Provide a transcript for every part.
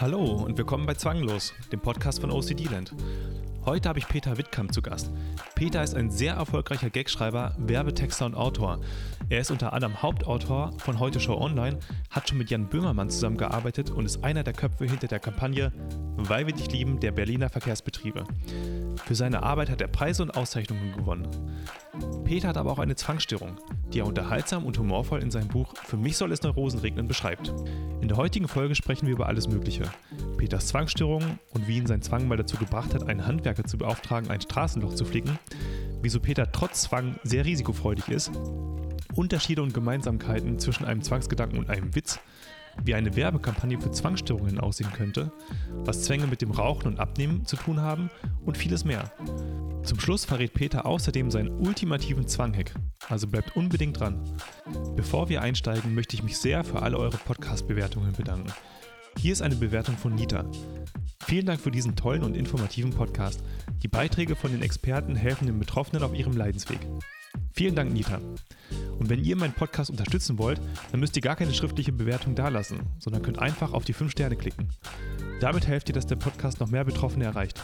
Hallo und willkommen bei Zwanglos, dem Podcast von OCD Land. Heute habe ich Peter Wittkamp zu Gast. Peter ist ein sehr erfolgreicher Gagschreiber, Werbetexter und Autor. Er ist unter anderem Hauptautor von Heute Show Online, hat schon mit Jan Böhmermann zusammengearbeitet und ist einer der Köpfe hinter der Kampagne Weil wir dich lieben der Berliner Verkehrsbetriebe. Für seine Arbeit hat er Preise und Auszeichnungen gewonnen. Peter hat aber auch eine Zwangsstörung, die er unterhaltsam und humorvoll in seinem Buch Für mich soll es Neurosen regnen beschreibt. In der heutigen Folge sprechen wir über alles Mögliche. Peters Zwangsstörung und wie ihn sein Zwang mal dazu gebracht hat, einen Handwerker zu beauftragen, ein Straßenloch zu flicken, wieso Peter trotz Zwang sehr risikofreudig ist, Unterschiede und Gemeinsamkeiten zwischen einem Zwangsgedanken und einem Witz, wie eine Werbekampagne für Zwangsstörungen aussehen könnte, was Zwänge mit dem Rauchen und Abnehmen zu tun haben und vieles mehr. Zum Schluss verrät Peter außerdem seinen ultimativen Zwanghack, also bleibt unbedingt dran. Bevor wir einsteigen, möchte ich mich sehr für alle eure Podcast-Bewertungen bedanken. Hier ist eine Bewertung von Nita. Vielen Dank für diesen tollen und informativen Podcast. Die Beiträge von den Experten helfen den Betroffenen auf ihrem Leidensweg. Vielen Dank, Nita. Und wenn ihr meinen Podcast unterstützen wollt, dann müsst ihr gar keine schriftliche Bewertung dalassen, sondern könnt einfach auf die 5 Sterne klicken. Damit helft ihr, dass der Podcast noch mehr Betroffene erreicht.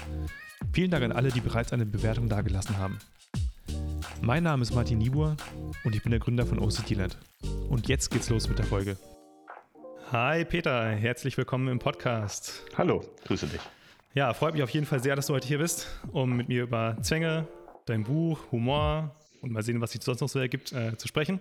Vielen Dank an alle, die bereits eine Bewertung dagelassen haben. Mein Name ist Martin Niebuhr und ich bin der Gründer von OCTland. Und jetzt geht's los mit der Folge. Hi Peter, herzlich willkommen im Podcast. Hallo, grüße dich. Ja, freut mich auf jeden Fall sehr, dass du heute hier bist, um mit mir über Zwänge, dein Buch, Humor und mal sehen, was sich sonst noch so ergibt, äh, zu sprechen.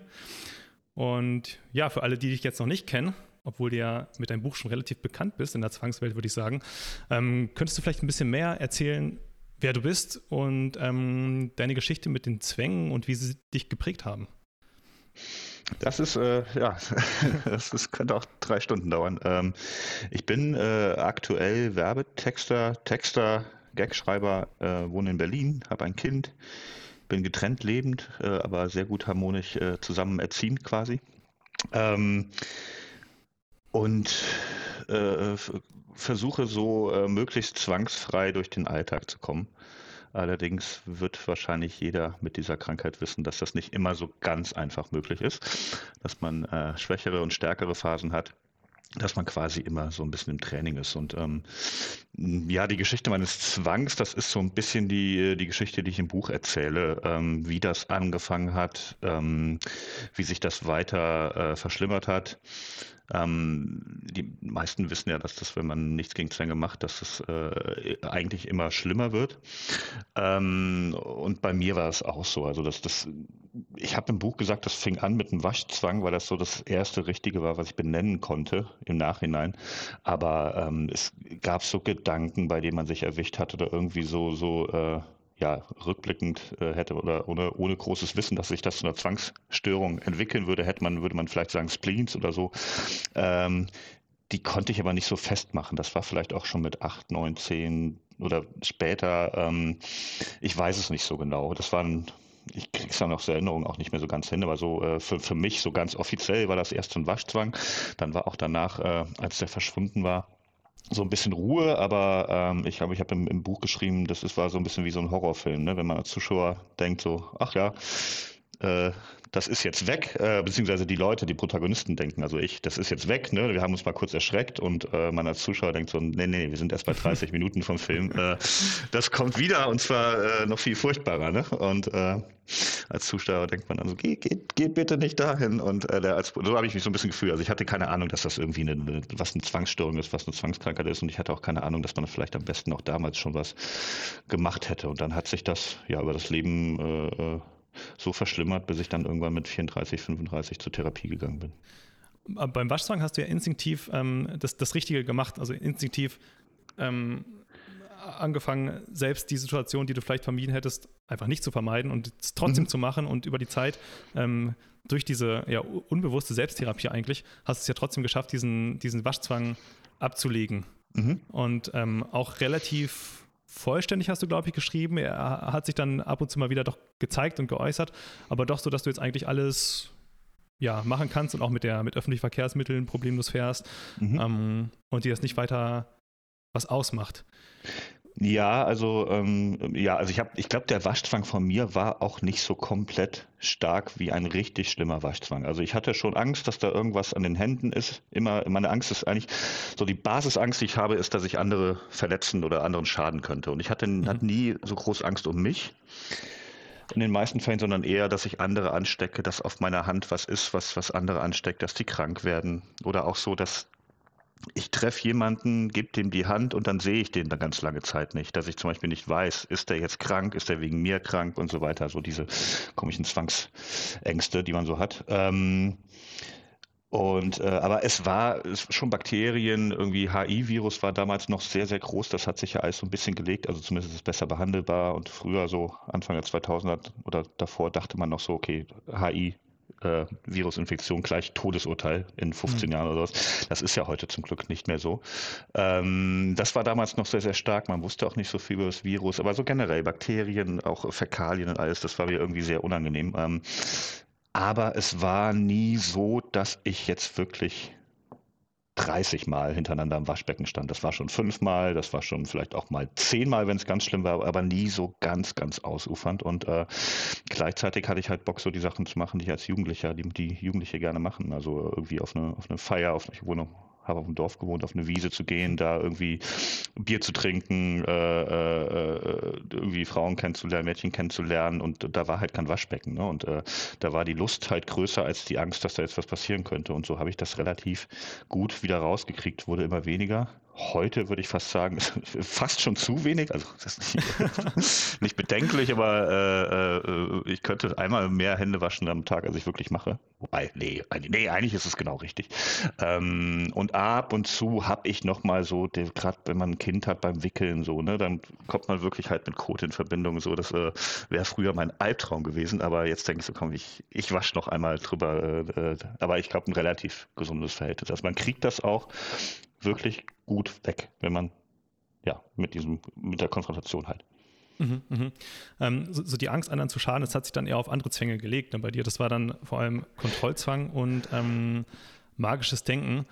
Und ja, für alle, die dich jetzt noch nicht kennen, obwohl du ja mit deinem Buch schon relativ bekannt bist in der Zwangswelt, würde ich sagen, ähm, könntest du vielleicht ein bisschen mehr erzählen, wer du bist und ähm, deine Geschichte mit den Zwängen und wie sie dich geprägt haben? Das ist, äh, ja, das ist, könnte auch drei Stunden dauern. Ähm, ich bin äh, aktuell Werbetexter, Texter, Gagschreiber, äh, wohne in Berlin, habe ein Kind, bin getrennt lebend, äh, aber sehr gut harmonisch äh, zusammen erziehend quasi. Ähm, und äh, versuche so äh, möglichst zwangsfrei durch den Alltag zu kommen. Allerdings wird wahrscheinlich jeder mit dieser Krankheit wissen, dass das nicht immer so ganz einfach möglich ist, dass man äh, schwächere und stärkere Phasen hat dass man quasi immer so ein bisschen im Training ist. Und ähm, ja, die Geschichte meines Zwangs, das ist so ein bisschen die, die Geschichte, die ich im Buch erzähle, ähm, wie das angefangen hat, ähm, wie sich das weiter äh, verschlimmert hat. Ähm, die meisten wissen ja, dass das, wenn man nichts gegen Zwänge macht, dass es äh, eigentlich immer schlimmer wird. Ähm, und bei mir war es auch so. Also dass das, ich habe im Buch gesagt, das fing an mit einem Waschzwang, weil das so das erste Richtige war, was ich benennen konnte im Nachhinein. Aber ähm, es gab so Gedanken, bei denen man sich erwischt hat oder irgendwie so so äh, ja, rückblickend äh, hätte oder ohne, ohne großes Wissen, dass sich das zu einer Zwangsstörung entwickeln würde, hätte man, würde man vielleicht sagen Spleens oder so. Ähm, die konnte ich aber nicht so festmachen. Das war vielleicht auch schon mit acht, neun, zehn oder später. Ähm, ich weiß es nicht so genau. Das waren ich krieg's dann aus Erinnerung auch nicht mehr so ganz hin, aber so äh, für, für mich so ganz offiziell war das erst ein Waschzwang. Dann war auch danach, äh, als der verschwunden war, so ein bisschen Ruhe, aber ähm, ich glaube, ich habe im, im, Buch geschrieben, das ist, war so ein bisschen wie so ein Horrorfilm, ne? wenn man als Zuschauer denkt so, ach ja, äh, das ist jetzt weg, äh, beziehungsweise die Leute, die Protagonisten denken, also ich, das ist jetzt weg, ne? wir haben uns mal kurz erschreckt und äh, man als Zuschauer denkt so, nee, nee, wir sind erst bei 30 Minuten vom Film, äh, das kommt wieder und zwar äh, noch viel furchtbarer. Ne? Und äh, als Zuschauer denkt man dann so, geh, geh, geh bitte nicht dahin. Und der, als, so habe ich mich so ein bisschen gefühlt. Also ich hatte keine Ahnung, dass das irgendwie eine, eine, was eine Zwangsstörung ist, was eine Zwangskrankheit ist. Und ich hatte auch keine Ahnung, dass man vielleicht am besten auch damals schon was gemacht hätte. Und dann hat sich das ja über das Leben so verschlimmert, bis ich dann irgendwann mit 34, 35 zur Therapie gegangen bin. Beim Waschzwang hast du ja instinktiv ähm, das, das Richtige gemacht, also instinktiv ähm, angefangen, selbst die Situation, die du vielleicht vermieden hättest, einfach nicht zu vermeiden und es trotzdem mhm. zu machen und über die Zeit ähm, durch diese ja, unbewusste Selbsttherapie eigentlich hast du es ja trotzdem geschafft, diesen, diesen Waschzwang abzulegen. Mhm. Und ähm, auch relativ vollständig hast du, glaube ich, geschrieben. Er hat sich dann ab und zu mal wieder doch gezeigt und geäußert, aber doch so, dass du jetzt eigentlich alles ja, machen kannst und auch mit der mit öffentlichen Verkehrsmitteln problemlos fährst mhm. ähm, und dir das nicht weiter was ausmacht. Ja, also ähm, ja, also ich habe, ich glaube, der Waschzwang von mir war auch nicht so komplett stark wie ein richtig schlimmer Waschzwang. Also ich hatte schon Angst, dass da irgendwas an den Händen ist. Immer, meine Angst ist eigentlich so die Basisangst, die ich habe, ist, dass ich andere verletzen oder anderen schaden könnte. Und ich hatte, mhm. hatte nie so groß Angst um mich in den meisten Fällen, sondern eher, dass ich andere anstecke, dass auf meiner Hand was ist, was, was andere ansteckt, dass die krank werden. Oder auch so, dass ich treffe jemanden, gebe dem die Hand und dann sehe ich den dann ganz lange Zeit nicht. Dass ich zum Beispiel nicht weiß, ist der jetzt krank, ist der wegen mir krank und so weiter. So diese komischen Zwangsängste, die man so hat. Ähm, und äh, aber es war es schon Bakterien, irgendwie HI-Virus war damals noch sehr, sehr groß. Das hat sich ja alles so ein bisschen gelegt, also zumindest ist es besser behandelbar. Und früher, so Anfang der 2000er oder davor, dachte man noch so, okay, HI äh, Virusinfektion gleich Todesurteil in 15 mhm. Jahren oder so. Das ist ja heute zum Glück nicht mehr so. Ähm, das war damals noch sehr, sehr stark. Man wusste auch nicht so viel über das Virus, aber so generell Bakterien, auch Fäkalien und alles, das war mir irgendwie sehr unangenehm. Ähm, aber es war nie so, dass ich jetzt wirklich 30 Mal hintereinander am Waschbecken stand. Das war schon fünfmal, das war schon vielleicht auch mal zehnmal, wenn es ganz schlimm war, aber nie so ganz, ganz ausufernd. Und äh, gleichzeitig hatte ich halt Bock, so die Sachen zu machen, die ich als Jugendlicher, die, die Jugendliche gerne machen. Also irgendwie auf eine, auf eine Feier, auf ich wohne habe auf dem Dorf gewohnt, auf eine Wiese zu gehen, da irgendwie Bier zu trinken, äh, äh, irgendwie Frauen kennenzulernen, Mädchen kennenzulernen und da war halt kein Waschbecken. Ne? Und äh, da war die Lust halt größer als die Angst, dass da jetzt was passieren könnte. Und so habe ich das relativ gut wieder rausgekriegt, wurde immer weniger heute würde ich fast sagen, fast schon zu wenig. Also das ist nicht, nicht bedenklich, aber äh, äh, ich könnte einmal mehr Hände waschen am Tag, als ich wirklich mache. Wobei, nee, nee eigentlich ist es genau richtig. Ähm, und ab und zu habe ich nochmal so, gerade wenn man ein Kind hat beim Wickeln so, ne, dann kommt man wirklich halt mit Kot in Verbindung. So, das äh, wäre früher mein Albtraum gewesen, aber jetzt denke ich so, komm, ich, ich wasche noch einmal drüber. Äh, äh aber ich glaube, ein relativ gesundes Verhältnis. Also man kriegt das auch wirklich gut weg, wenn man ja mit diesem, mit der Konfrontation halt. Mhm, mhm. Ähm, so, so, die Angst, anderen zu schaden, das hat sich dann eher auf andere Zwänge gelegt. Ne, bei dir, das war dann vor allem Kontrollzwang und ähm, magisches Denken.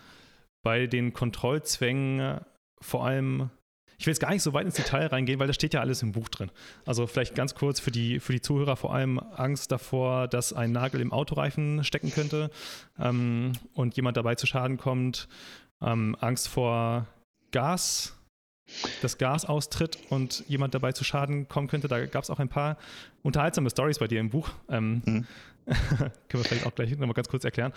Bei den Kontrollzwängen äh, vor allem, ich will jetzt gar nicht so weit ins Detail reingehen, weil da steht ja alles im Buch drin. Also vielleicht ganz kurz für die, für die Zuhörer vor allem Angst davor, dass ein Nagel im Autoreifen stecken könnte ähm, und jemand dabei zu Schaden kommt ähm, Angst vor Gas, dass Gas austritt und jemand dabei zu Schaden kommen könnte. Da gab es auch ein paar unterhaltsame Stories bei dir im Buch. Ähm, mhm. können wir vielleicht auch gleich nochmal ganz kurz erklären.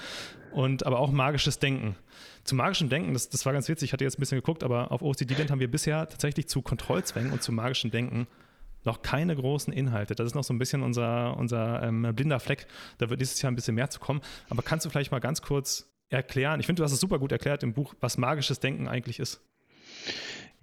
Und aber auch magisches Denken. Zu magischem Denken, das, das war ganz witzig, ich hatte jetzt ein bisschen geguckt, aber auf OCD-Land haben wir bisher tatsächlich zu Kontrollzwängen und zu magischem Denken noch keine großen Inhalte. Das ist noch so ein bisschen unser, unser ähm, blinder Fleck. Da wird dieses Jahr ein bisschen mehr zu kommen. Aber kannst du vielleicht mal ganz kurz erklären? Ich finde, du hast es super gut erklärt im Buch, was magisches Denken eigentlich ist.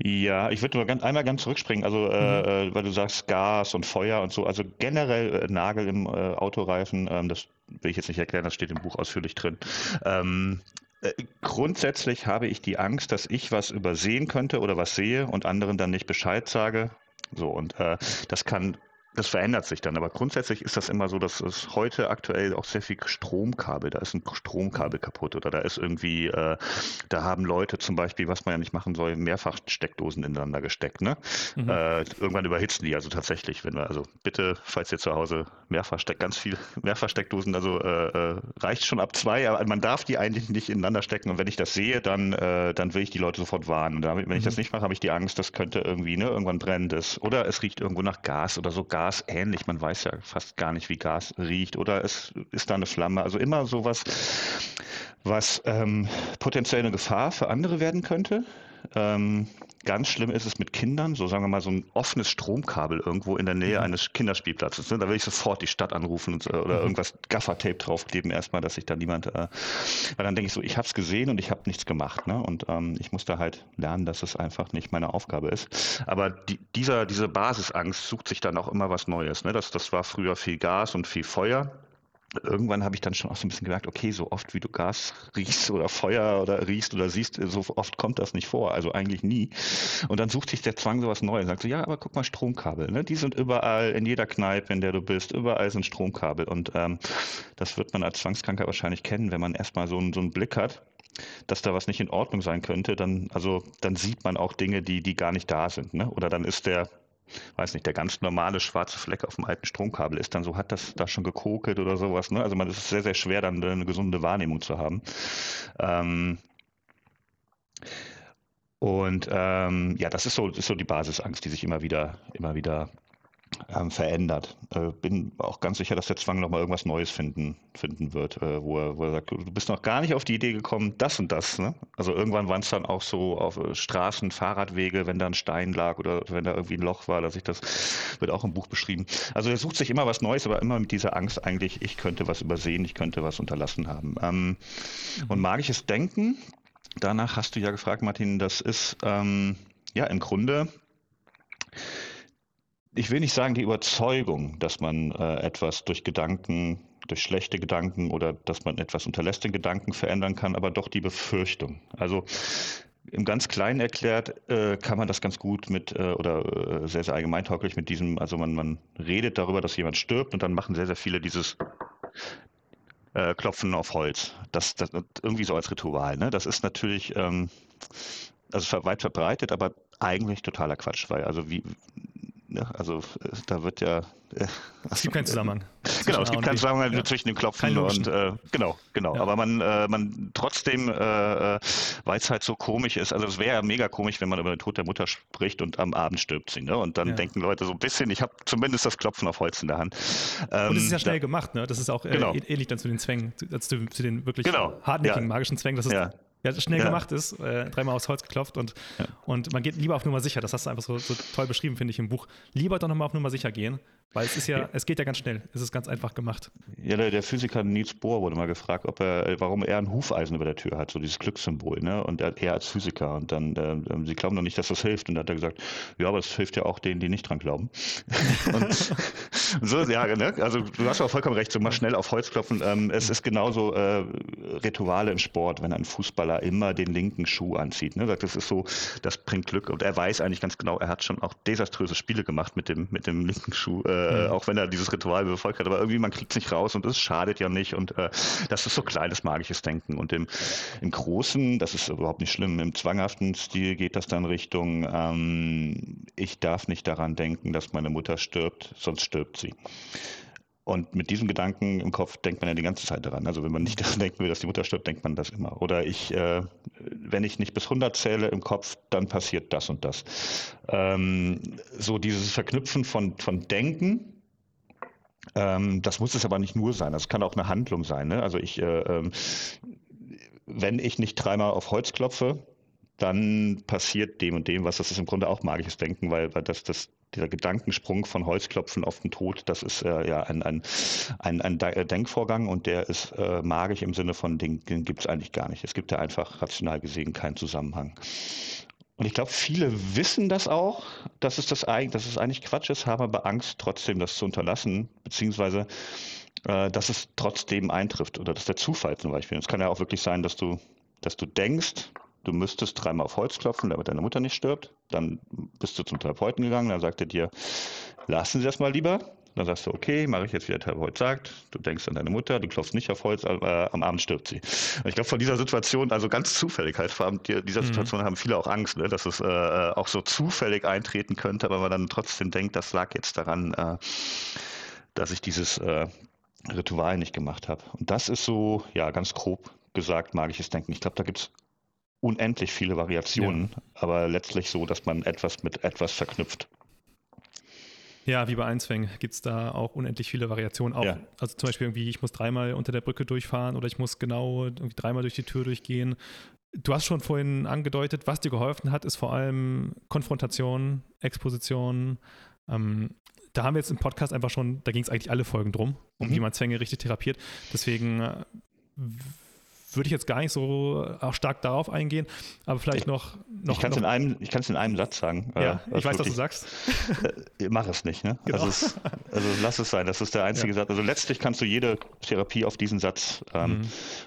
Ja, ich würde nur ganz, einmal ganz zurückspringen, also äh, mhm. äh, weil du sagst Gas und Feuer und so, also generell äh, Nagel im äh, Autoreifen, ähm, das will ich jetzt nicht erklären, das steht im Buch ausführlich drin. Ähm, äh, grundsätzlich habe ich die Angst, dass ich was übersehen könnte oder was sehe und anderen dann nicht Bescheid sage. So, und äh, das kann das verändert sich dann, aber grundsätzlich ist das immer so, dass es heute aktuell auch sehr viel Stromkabel, da ist ein Stromkabel kaputt oder da ist irgendwie, äh, da haben Leute zum Beispiel, was man ja nicht machen soll, mehrfach Steckdosen ineinander gesteckt. Ne? Mhm. Äh, irgendwann überhitzen die also tatsächlich, wenn wir, also bitte, falls ihr zu Hause mehrfach steckt, ganz viel mehrfach Steckdosen, also äh, äh, reicht schon ab zwei, aber man darf die eigentlich nicht ineinander stecken und wenn ich das sehe, dann, äh, dann will ich die Leute sofort warnen. Und damit, wenn ich das mhm. nicht mache, habe ich die Angst, das könnte irgendwie, ne, irgendwann brennt es oder es riecht irgendwo nach Gas oder so Gas Gas ähnlich. Man weiß ja fast gar nicht, wie Gas riecht. Oder es ist da eine Flamme. Also immer sowas, was ähm, potenziell eine Gefahr für andere werden könnte. Ähm, ganz schlimm ist es mit Kindern, so sagen wir mal so ein offenes Stromkabel irgendwo in der Nähe mhm. eines Kinderspielplatzes. Ne? Da will ich sofort die Stadt anrufen und, oder mhm. irgendwas Gaffertape draufkleben erstmal, dass sich da niemand, äh, weil dann denke ich so, ich habe es gesehen und ich habe nichts gemacht. Ne? Und ähm, ich muss da halt lernen, dass es einfach nicht meine Aufgabe ist. Aber die, dieser, diese Basisangst sucht sich dann auch immer was Neues. Ne? Das, das war früher viel Gas und viel Feuer. Irgendwann habe ich dann schon auch so ein bisschen gemerkt, okay, so oft wie du Gas riechst oder Feuer oder riechst oder siehst, so oft kommt das nicht vor, also eigentlich nie. Und dann sucht sich der Zwang sowas Neues. Sagt so, ja, aber guck mal, Stromkabel, ne? die sind überall, in jeder Kneipe, in der du bist, überall sind Stromkabel. Und ähm, das wird man als Zwangskranker wahrscheinlich kennen, wenn man erstmal so, einen, so einen Blick hat, dass da was nicht in Ordnung sein könnte, dann, also, dann sieht man auch Dinge, die, die gar nicht da sind. Ne? Oder dann ist der weiß nicht, der ganz normale schwarze Fleck auf dem alten Stromkabel ist dann so, hat das da schon gekokelt oder sowas. Ne? Also man ist sehr, sehr schwer, dann eine gesunde Wahrnehmung zu haben. Ähm, und ähm, ja, das ist so, ist so die Basisangst, die sich immer wieder, immer wieder ähm, verändert. Äh, bin auch ganz sicher, dass der Zwang nochmal irgendwas Neues finden, finden wird, äh, wo, er, wo er sagt, du bist noch gar nicht auf die Idee gekommen, das und das. Ne? Also irgendwann waren es dann auch so auf äh, Straßen, Fahrradwege, wenn da ein Stein lag oder wenn da irgendwie ein Loch war, dass ich das wird auch im Buch beschrieben. Also er sucht sich immer was Neues, aber immer mit dieser Angst eigentlich, ich könnte was übersehen, ich könnte was unterlassen haben. Ähm, mhm. Und magisches Denken, danach hast du ja gefragt, Martin, das ist ähm, ja im Grunde ich will nicht sagen die Überzeugung, dass man äh, etwas durch Gedanken, durch schlechte Gedanken oder dass man etwas unterlässt den Gedanken verändern kann, aber doch die Befürchtung. Also im ganz Kleinen erklärt äh, kann man das ganz gut mit äh, oder äh, sehr, sehr allgemeintauglich mit diesem, also man, man redet darüber, dass jemand stirbt und dann machen sehr, sehr viele dieses äh, Klopfen auf Holz. Das, das irgendwie so als Ritual. Ne? Das ist natürlich ähm, also weit verbreitet, aber eigentlich totaler Quatsch, weil also wie Ne? Also äh, da wird ja. Äh, es gibt keinen Zusammenhang. Genau, es gibt keinen Zusammenhang ja. zwischen dem Klopfen und äh, genau, genau. Ja. Aber man, äh, man trotzdem, äh, äh weil es halt so komisch ist, also es wäre ja mega komisch, wenn man über den Tod der Mutter spricht und am Abend stirbt sie, ne? Und dann ja. denken Leute so ein bisschen, ich habe zumindest das Klopfen auf Holz in der Hand. Ähm, und es ist ja schnell da, gemacht, ne? Das ist auch genau. ähnlich dann zu den Zwängen, zu, zu, zu den wirklich genau. hartnäckigen magischen Zwängen. Das ist ja, schnell ja. gemacht ist, äh, dreimal aufs Holz geklopft und, ja. und man geht lieber auf Nummer sicher. Das hast du einfach so, so toll beschrieben, finde ich, im Buch. Lieber doch nochmal auf Nummer sicher gehen, weil es ist ja, ja, es geht ja ganz schnell. Es ist ganz einfach gemacht. Ja, der, der Physiker Niels Bohr wurde mal gefragt, ob er, warum er ein Hufeisen über der Tür hat, so dieses Glückssymbol, ne? Und er, er als Physiker. Und dann, äh, sie glauben doch nicht, dass das hilft. Und dann hat er gesagt, ja, aber es hilft ja auch denen, die nicht dran glauben. und, und, so, ja, ne? Also du hast auch vollkommen recht, so mal schnell auf Holz klopfen. Ähm, es ist genauso äh, Rituale im Sport, wenn ein Fußballer immer den linken Schuh anzieht. Ne? Das ist so, das bringt Glück. Und er weiß eigentlich ganz genau, er hat schon auch desaströse Spiele gemacht mit dem, mit dem linken Schuh. Äh, mhm. auch wenn er dieses Ritual befolgt hat. Aber irgendwie, man kriegt es nicht raus und es schadet ja nicht. Und äh, das ist so kleines magisches Denken. Und im, im Großen, das ist überhaupt nicht schlimm, im zwanghaften Stil geht das dann Richtung, ähm, ich darf nicht daran denken, dass meine Mutter stirbt, sonst stirbt sie. Und mit diesem Gedanken im Kopf denkt man ja die ganze Zeit daran. Also wenn man nicht daran denken will, dass die Mutter stirbt, denkt man das immer. Oder ich, äh, wenn ich nicht bis 100 zähle im Kopf, dann passiert das und das. Ähm, so dieses Verknüpfen von, von Denken, ähm, das muss es aber nicht nur sein. Das kann auch eine Handlung sein. Ne? Also ich, äh, äh, wenn ich nicht dreimal auf Holz klopfe, dann passiert dem und dem was. Das ist im Grunde auch magisches Denken, weil, weil das, das dieser Gedankensprung von Holzklopfen auf den Tod, das ist äh, ja ein, ein, ein, ein Denkvorgang und der ist äh, magisch im Sinne von, den, den gibt es eigentlich gar nicht. Es gibt ja einfach rational gesehen keinen Zusammenhang. Und ich glaube, viele wissen das auch, dass es, das, dass es eigentlich Quatsch ist, haben aber Angst, trotzdem das zu unterlassen, beziehungsweise äh, dass es trotzdem eintrifft oder dass der Zufall zum Beispiel. Es kann ja auch wirklich sein, dass du, dass du denkst, du müsstest dreimal auf Holz klopfen, damit deine Mutter nicht stirbt. Dann bist du zum Therapeuten gegangen, dann sagt er dir, lassen Sie das mal lieber. Dann sagst du, okay, mache ich jetzt, wie der Therapeut sagt. Du denkst an deine Mutter, du klopfst nicht auf Holz, aber am Abend stirbt sie. Ich glaube, von dieser Situation, also ganz zufällig halt, vor allem dieser mhm. Situation haben viele auch Angst, ne, dass es äh, auch so zufällig eintreten könnte, aber man dann trotzdem denkt, das lag jetzt daran, äh, dass ich dieses äh, Ritual nicht gemacht habe. Und das ist so, ja, ganz grob gesagt, magisches Denken. Ich glaube, da gibt es unendlich viele Variationen, ja. aber letztlich so, dass man etwas mit etwas verknüpft. Ja, wie bei Einzwängen gibt es da auch unendlich viele Variationen. Auch, ja. Also zum Beispiel irgendwie, ich muss dreimal unter der Brücke durchfahren oder ich muss genau dreimal durch die Tür durchgehen. Du hast schon vorhin angedeutet, was dir geholfen hat, ist vor allem Konfrontation, Exposition. Ähm, da haben wir jetzt im Podcast einfach schon, da ging es eigentlich alle Folgen drum, um mhm. wie man Zwänge richtig therapiert. Deswegen äh, würde ich jetzt gar nicht so auch stark darauf eingehen, aber vielleicht noch. noch ich kann es in, einem, in einem Satz sagen. Ja, äh, ich weiß, was du sagst. Äh, mach es nicht, ne? Genau. Also, es, also, lass es sein, das ist der einzige ja. Satz. Also letztlich kannst du jede Therapie auf diesen Satz ähm, mhm.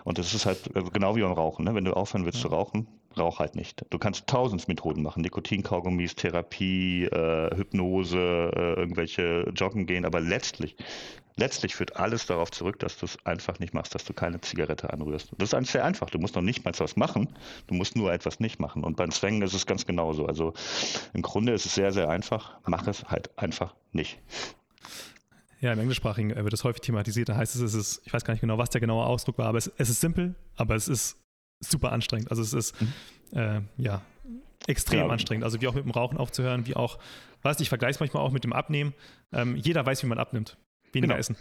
und das ist halt also genau wie beim Rauchen. Ne? Wenn du aufhören willst ja. zu rauchen, rauch halt nicht. Du kannst tausend Methoden machen, Nikotinkaugummis, Therapie, äh, Hypnose, äh, irgendwelche Joggen gehen, aber letztlich letztlich führt alles darauf zurück, dass du es einfach nicht machst, dass du keine Zigarette anrührst. Das ist eigentlich sehr einfach. Du musst noch nicht mal was machen, du musst nur etwas nicht machen. Und beim Zwängen ist es ganz genauso. Also im Grunde ist es sehr, sehr einfach. Mach es halt einfach nicht. Ja, im Englischsprachigen wird es häufig thematisiert. Da heißt es, es ist, ich weiß gar nicht genau, was der genaue Ausdruck war, aber es, es ist simpel, aber es ist super anstrengend. Also es ist, mhm. äh, ja, extrem ja. anstrengend. Also wie auch mit dem Rauchen aufzuhören, wie auch, weiß ich vergleiche es manchmal auch mit dem Abnehmen. Ähm, jeder weiß, wie man abnimmt weniger genau. essen.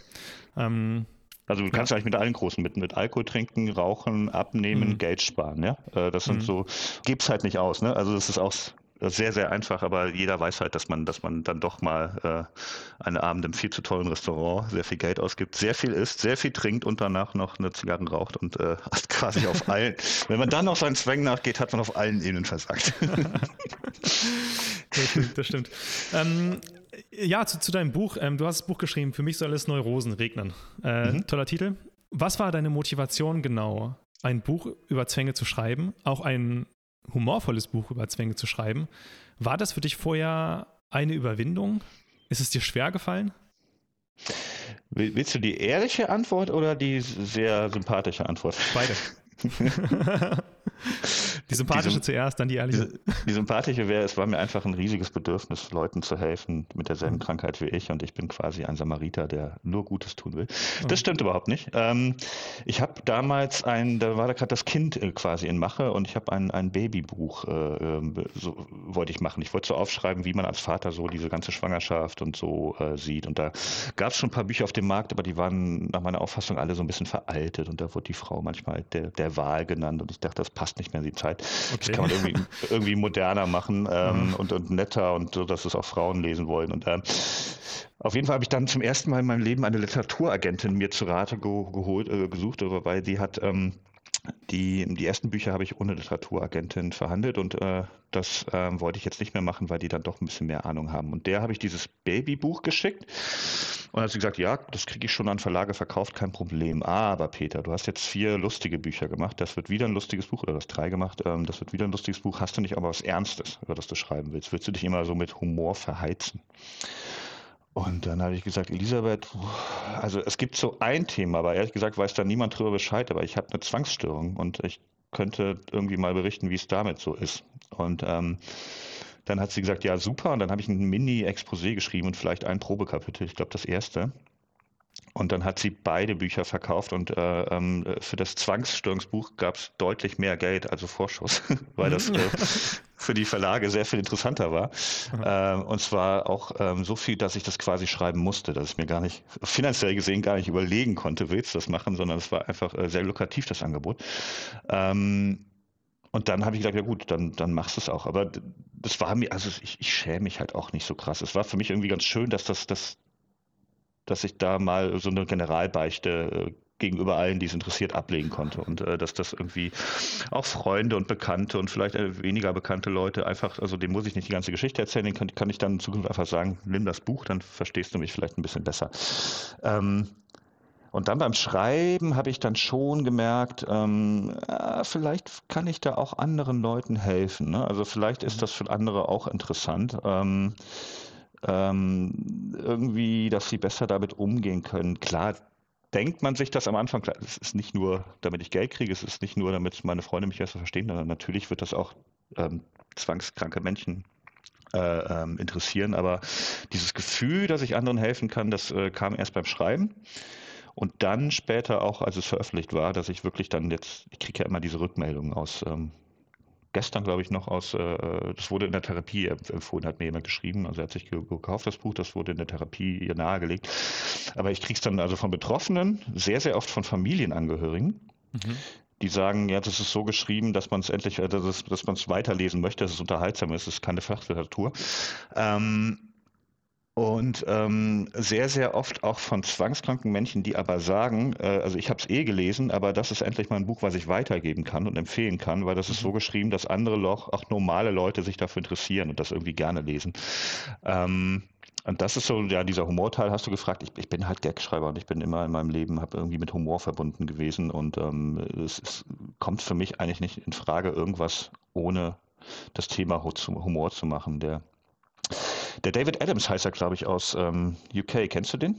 Ähm, also du kannst ja. eigentlich mit allen großen mit, mit Alkohol trinken, rauchen, abnehmen, mhm. Geld sparen, ja. Äh, das sind mhm. so, gibt's halt nicht aus, ne? Also das ist auch sehr, sehr einfach, aber jeder weiß halt, dass man, dass man dann doch mal äh, einen Abend im viel zu tollen Restaurant sehr viel Geld ausgibt, sehr viel isst, sehr viel trinkt und danach noch eine Zigarre raucht und äh, hat quasi auf allen, wenn man dann noch seinen Zwängen nachgeht, hat man auf allen Ebenen versagt. das stimmt. Das stimmt. Ähm, ja, zu, zu, deinem Buch. Ähm, du hast das Buch geschrieben, für mich soll es Neurosen regnen. Äh, mhm. Toller Titel. Was war deine Motivation genau, ein Buch über Zwänge zu schreiben, auch ein humorvolles Buch über Zwänge zu schreiben? War das für dich vorher eine Überwindung? Ist es dir schwer gefallen? Willst du die ehrliche Antwort oder die sehr sympathische Antwort? Beide. die sympathische die, zuerst, dann die ehrliche. Die, die sympathische wäre, es war mir einfach ein riesiges Bedürfnis, Leuten zu helfen mit derselben mhm. Krankheit wie ich und ich bin quasi ein Samariter, der nur Gutes tun will. Mhm. Das stimmt überhaupt nicht. Ähm, ich habe damals ein, da war da gerade das Kind äh, quasi in Mache und ich habe ein, ein Babybuch, äh, ähm, so, wollte ich machen. Ich wollte so aufschreiben, wie man als Vater so diese ganze Schwangerschaft und so äh, sieht. Und da gab es schon ein paar Bücher auf dem Markt, aber die waren nach meiner Auffassung alle so ein bisschen veraltet und da wurde die Frau manchmal der der Wahl genannt und ich dachte, das passt nicht mehr in die Zeit. Okay. Das kann man irgendwie, irgendwie moderner machen ähm, mhm. und, und netter und so, dass es auch Frauen lesen wollen. Und ähm, auf jeden Fall habe ich dann zum ersten Mal in meinem Leben eine Literaturagentin mir zu Rate ge geholt, äh, gesucht, weil die hat ähm, die, die ersten Bücher habe ich ohne Literaturagentin verhandelt und äh, das äh, wollte ich jetzt nicht mehr machen, weil die dann doch ein bisschen mehr Ahnung haben. Und der habe ich dieses Babybuch geschickt und hat sie gesagt, ja, das kriege ich schon an Verlage verkauft, kein Problem. Aber Peter, du hast jetzt vier lustige Bücher gemacht, das wird wieder ein lustiges Buch, oder du hast drei gemacht, ähm, das wird wieder ein lustiges Buch. Hast du nicht aber was Ernstes, über das du schreiben willst? Willst du dich immer so mit Humor verheizen? Und dann habe ich gesagt, Elisabeth, also es gibt so ein Thema, aber ehrlich gesagt weiß da niemand drüber Bescheid, aber ich habe eine Zwangsstörung und ich könnte irgendwie mal berichten, wie es damit so ist. Und ähm, dann hat sie gesagt, ja super, und dann habe ich ein Mini-Exposé geschrieben und vielleicht ein Probekapitel, ich glaube das erste. Und dann hat sie beide Bücher verkauft und äh, ähm, für das Zwangsstörungsbuch gab es deutlich mehr Geld, also Vorschuss, weil das äh, für die Verlage sehr viel interessanter war. Ähm, und zwar auch ähm, so viel, dass ich das quasi schreiben musste, dass ich mir gar nicht, finanziell gesehen gar nicht überlegen konnte, willst du das machen, sondern es war einfach äh, sehr lukrativ, das Angebot. Ähm, und dann habe ich gesagt, ja gut, dann, dann machst du es auch. Aber das war mir, also ich, ich schäme mich halt auch nicht so krass. Es war für mich irgendwie ganz schön, dass das, das dass ich da mal so eine Generalbeichte äh, gegenüber allen, die es interessiert, ablegen konnte. Und äh, dass das irgendwie auch Freunde und Bekannte und vielleicht äh, weniger bekannte Leute einfach, also dem muss ich nicht die ganze Geschichte erzählen, den kann, kann ich dann in Zukunft einfach sagen, nimm das Buch, dann verstehst du mich vielleicht ein bisschen besser. Ähm, und dann beim Schreiben habe ich dann schon gemerkt, ähm, äh, vielleicht kann ich da auch anderen Leuten helfen. Ne? Also vielleicht ist mhm. das für andere auch interessant. Ähm, ähm, irgendwie, dass sie besser damit umgehen können. Klar, denkt man sich das am Anfang, klar, es ist nicht nur, damit ich Geld kriege, es ist nicht nur, damit meine Freunde mich besser verstehen, sondern natürlich wird das auch ähm, zwangskranke Menschen äh, ähm, interessieren. Aber dieses Gefühl, dass ich anderen helfen kann, das äh, kam erst beim Schreiben. Und dann später auch, als es veröffentlicht war, dass ich wirklich dann jetzt, ich kriege ja immer diese Rückmeldungen aus ähm, gestern, glaube ich, noch aus, äh, das wurde in der Therapie empfohlen, hat mir jemand geschrieben. Also er hat sich gekauft, das Buch, das wurde in der Therapie ihr nahegelegt. Aber ich kriege es dann also von Betroffenen, sehr, sehr oft von Familienangehörigen. Mhm. Die sagen, ja, das ist so geschrieben, dass man es endlich, äh, dass, dass man es weiterlesen möchte, dass es unterhaltsam ist, es ist keine Fachliteratur. Ähm, Und ähm, sehr, sehr oft auch von zwangskranken Menschen, die aber sagen, äh, also ich habe es eh gelesen, aber das ist endlich mal ein Buch, was ich weitergeben kann und empfehlen kann, weil das ist so mhm. geschrieben, dass andere Loch, auch normale Leute sich dafür interessieren und das irgendwie gerne lesen. Ähm, und das ist so, ja, dieser Humorteil hast du gefragt. Ich, ich bin halt Gagschreiber und ich bin immer in meinem Leben, habe irgendwie mit Humor verbunden gewesen und ähm, es, es kommt für mich eigentlich nicht in Frage, irgendwas ohne das Thema Humor zu machen. Der der David Adams heißt er, glaube ich, aus ähm, UK. Kennst du den?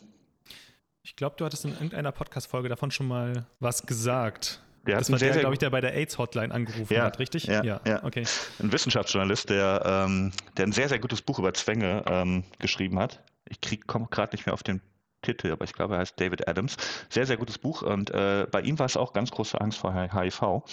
Ich glaube, du hattest in irgendeiner Podcast-Folge davon schon mal was gesagt. Der das war der, glaube ich, der bei der AIDS-Hotline angerufen ja, hat, richtig? Ja, ja, ja, okay. Ein Wissenschaftsjournalist, der, ähm, der ein sehr, sehr gutes Buch über Zwänge ähm, geschrieben hat. Ich komme gerade nicht mehr auf den Titel, aber ich glaube, er heißt David Adams. Sehr, sehr gutes Buch und äh, bei ihm war es auch ganz große Angst vor HIV.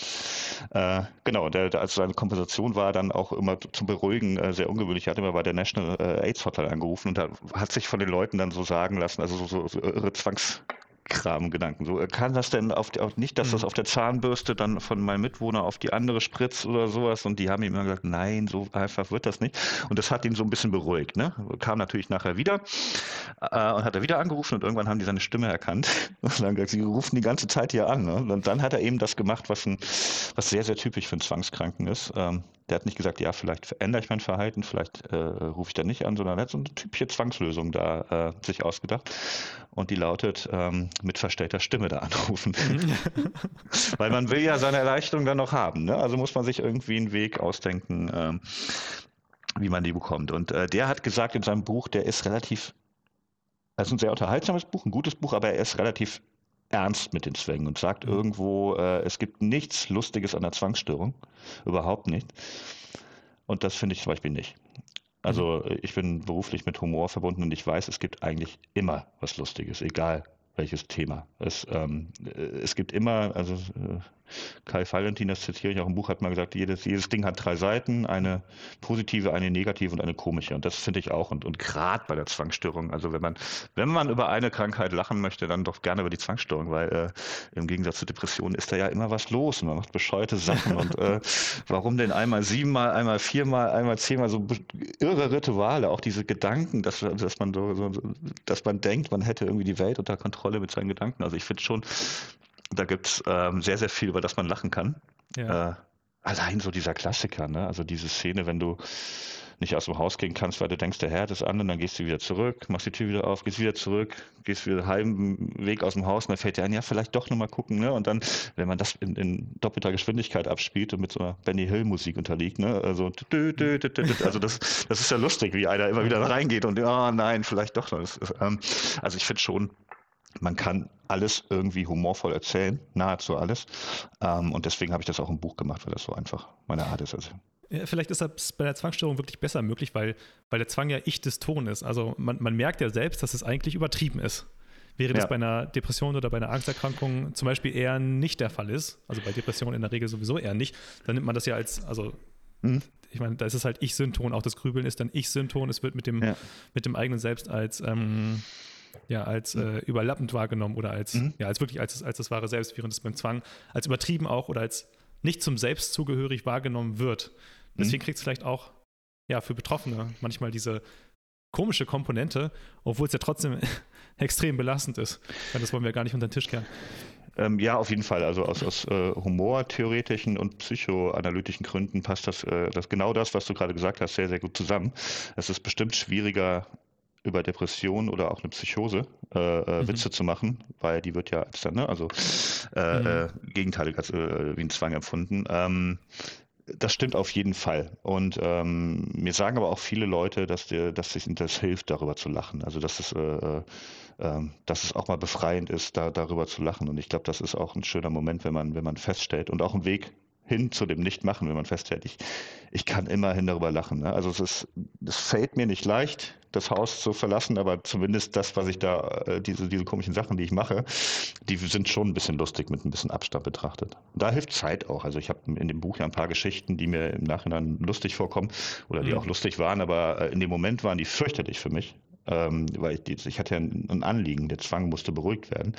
Äh, genau, der, der, also seine Kompensation war dann auch immer zum Beruhigen äh, sehr ungewöhnlich. Er hat immer bei der National äh, AIDS Hotline angerufen und da hat sich von den Leuten dann so sagen lassen, also so, so, so irre Zwangs Kram-Gedanken. So, kann das denn auf, auf nicht, dass das mhm. auf der Zahnbürste dann von meinem Mitwohner auf die andere spritzt oder sowas? Und die haben ihm immer gesagt, nein, so einfach wird das nicht. Und das hat ihn so ein bisschen beruhigt. Ne? Kam natürlich nachher wieder äh, und hat er wieder angerufen und irgendwann haben die seine Stimme erkannt und dann gesagt, sie rufen die ganze Zeit hier an. Ne? Und dann hat er eben das gemacht, was, ein, was sehr, sehr typisch für einen Zwangskranken ist. Ähm, der hat nicht gesagt, ja, vielleicht verändere ich mein Verhalten, vielleicht äh, rufe ich da nicht an, sondern er hat so eine typische Zwangslösung da äh, sich ausgedacht. Und die lautet, ähm, mit verstellter Stimme da anrufen. Weil man will ja seine Erleichterung dann noch haben. Ne? Also muss man sich irgendwie einen Weg ausdenken, ähm, wie man die bekommt. Und äh, der hat gesagt in seinem Buch, der ist relativ, das ist ein sehr unterhaltsames Buch, ein gutes Buch, aber er ist relativ ernst mit den Zwängen und sagt mhm. irgendwo, äh, es gibt nichts Lustiges an der Zwangsstörung. Überhaupt nicht. Und das finde ich zum Beispiel nicht. Also mhm. ich bin beruflich mit Humor verbunden und ich weiß, es gibt eigentlich immer was Lustiges, egal welches Thema. Es, ähm, es gibt immer, also äh, Kai Valentin, das zitiere ich auch im Buch, hat mal gesagt, jedes, jedes Ding hat drei Seiten, eine positive, eine negative und eine komische. Und das finde ich auch. Und, und gerade bei der Zwangsstörung, also wenn man, wenn man über eine Krankheit lachen möchte, dann doch gerne über die Zwangsstörung, weil äh, im Gegensatz zu Depressionen ist da ja immer was los und man macht bescheuerte Sachen. und äh, warum denn einmal siebenmal, einmal viermal, einmal zehnmal so irre Rituale, auch diese Gedanken, dass, dass man so, so, dass man denkt, man hätte irgendwie die Welt unter Kontrolle mit seinen Gedanken. Also ich finde schon, da gibt es ähm, sehr, sehr viel, über das man lachen kann. Ja. Äh, allein so dieser Klassiker, ne? Also diese Szene, wenn du nicht aus dem Haus gehen kannst, weil du denkst, der Herd ist an und dann gehst du wieder zurück, machst die Tür wieder auf, gehst wieder zurück, gehst wieder halben Weg aus dem Haus und dann fällt dir ein, ja, vielleicht doch nochmal gucken, ne? Und dann, wenn man das in, in, doppelter Geschwindigkeit abspielt und mit so einer Benny Hill Musik unterliegt, ne? Also, dü, dü, dü, also das, das ist ja lustig, wie einer immer wieder reingeht und, oh nein, vielleicht doch noch. Ähm, also ich finde schon, man kann alles irgendwie humorvoll erzählen, nahezu alles. Ähm, und deswegen habe ich das auch im Buch gemacht, weil das so einfach meine Art ist. Also. Ja, vielleicht ist das bei der Zwangsstörung wirklich besser möglich, weil, weil der Zwang ja ich des Ton ist. Also man, man merkt ja selbst, dass es eigentlich übertrieben ist. Während ja. das bei einer Depression oder bei einer Angsterkrankung zum Beispiel eher nicht der Fall ist, also bei Depressionen in der Regel sowieso eher nicht, dann nimmt man das ja als, also mhm. ich meine, da ist es halt Ich-Synton, auch das Grübeln ist dann Ich-Synton, es wird mit dem, ja. mit dem eigenen Selbst als ähm, ja, als äh, überlappend wahrgenommen oder als, mhm. ja, als wirklich als, als das wahre Selbst, während es beim Zwang als übertrieben auch oder als nicht zum Selbst zugehörig wahrgenommen wird. Deswegen mhm. kriegt es vielleicht auch ja, für Betroffene manchmal diese komische Komponente, obwohl es ja trotzdem extrem belastend ist. Das wollen wir gar nicht unter den Tisch kehren. Ähm, ja, auf jeden Fall. Also aus, aus äh, humortheoretischen und psychoanalytischen Gründen passt das, äh, das genau das, was du gerade gesagt hast, sehr, sehr gut zusammen. Es ist bestimmt schwieriger, über Depression oder auch eine Psychose äh, äh, mhm. Witze zu machen, weil die wird ja als dann, ne, also äh, mhm. äh, gegenteilig als äh, wie ein Zwang empfunden. Ähm, das stimmt auf jeden Fall. Und ähm, mir sagen aber auch viele Leute, dass, dir, dass sich das hilft, darüber zu lachen. Also dass es, äh, äh, ähm, dass es auch mal befreiend ist, da, darüber zu lachen. Und ich glaube, das ist auch ein schöner Moment, wenn man, wenn man feststellt und auch ein Weg hin zu dem Nichtmachen, wenn man festhält, ich, ich kann immerhin darüber lachen. Ne? Also es ist, es fällt mir nicht leicht, das Haus zu verlassen, aber zumindest das, was ich da, äh, diese, diese komischen Sachen, die ich mache, die sind schon ein bisschen lustig mit ein bisschen Abstand betrachtet. Und da hilft Zeit auch. Also ich habe in dem Buch ja ein paar Geschichten, die mir im Nachhinein lustig vorkommen oder die mhm. auch lustig waren, aber äh, in dem Moment waren die fürchterlich für mich. Ähm, weil ich, ich hatte ja ein Anliegen, der Zwang musste beruhigt werden.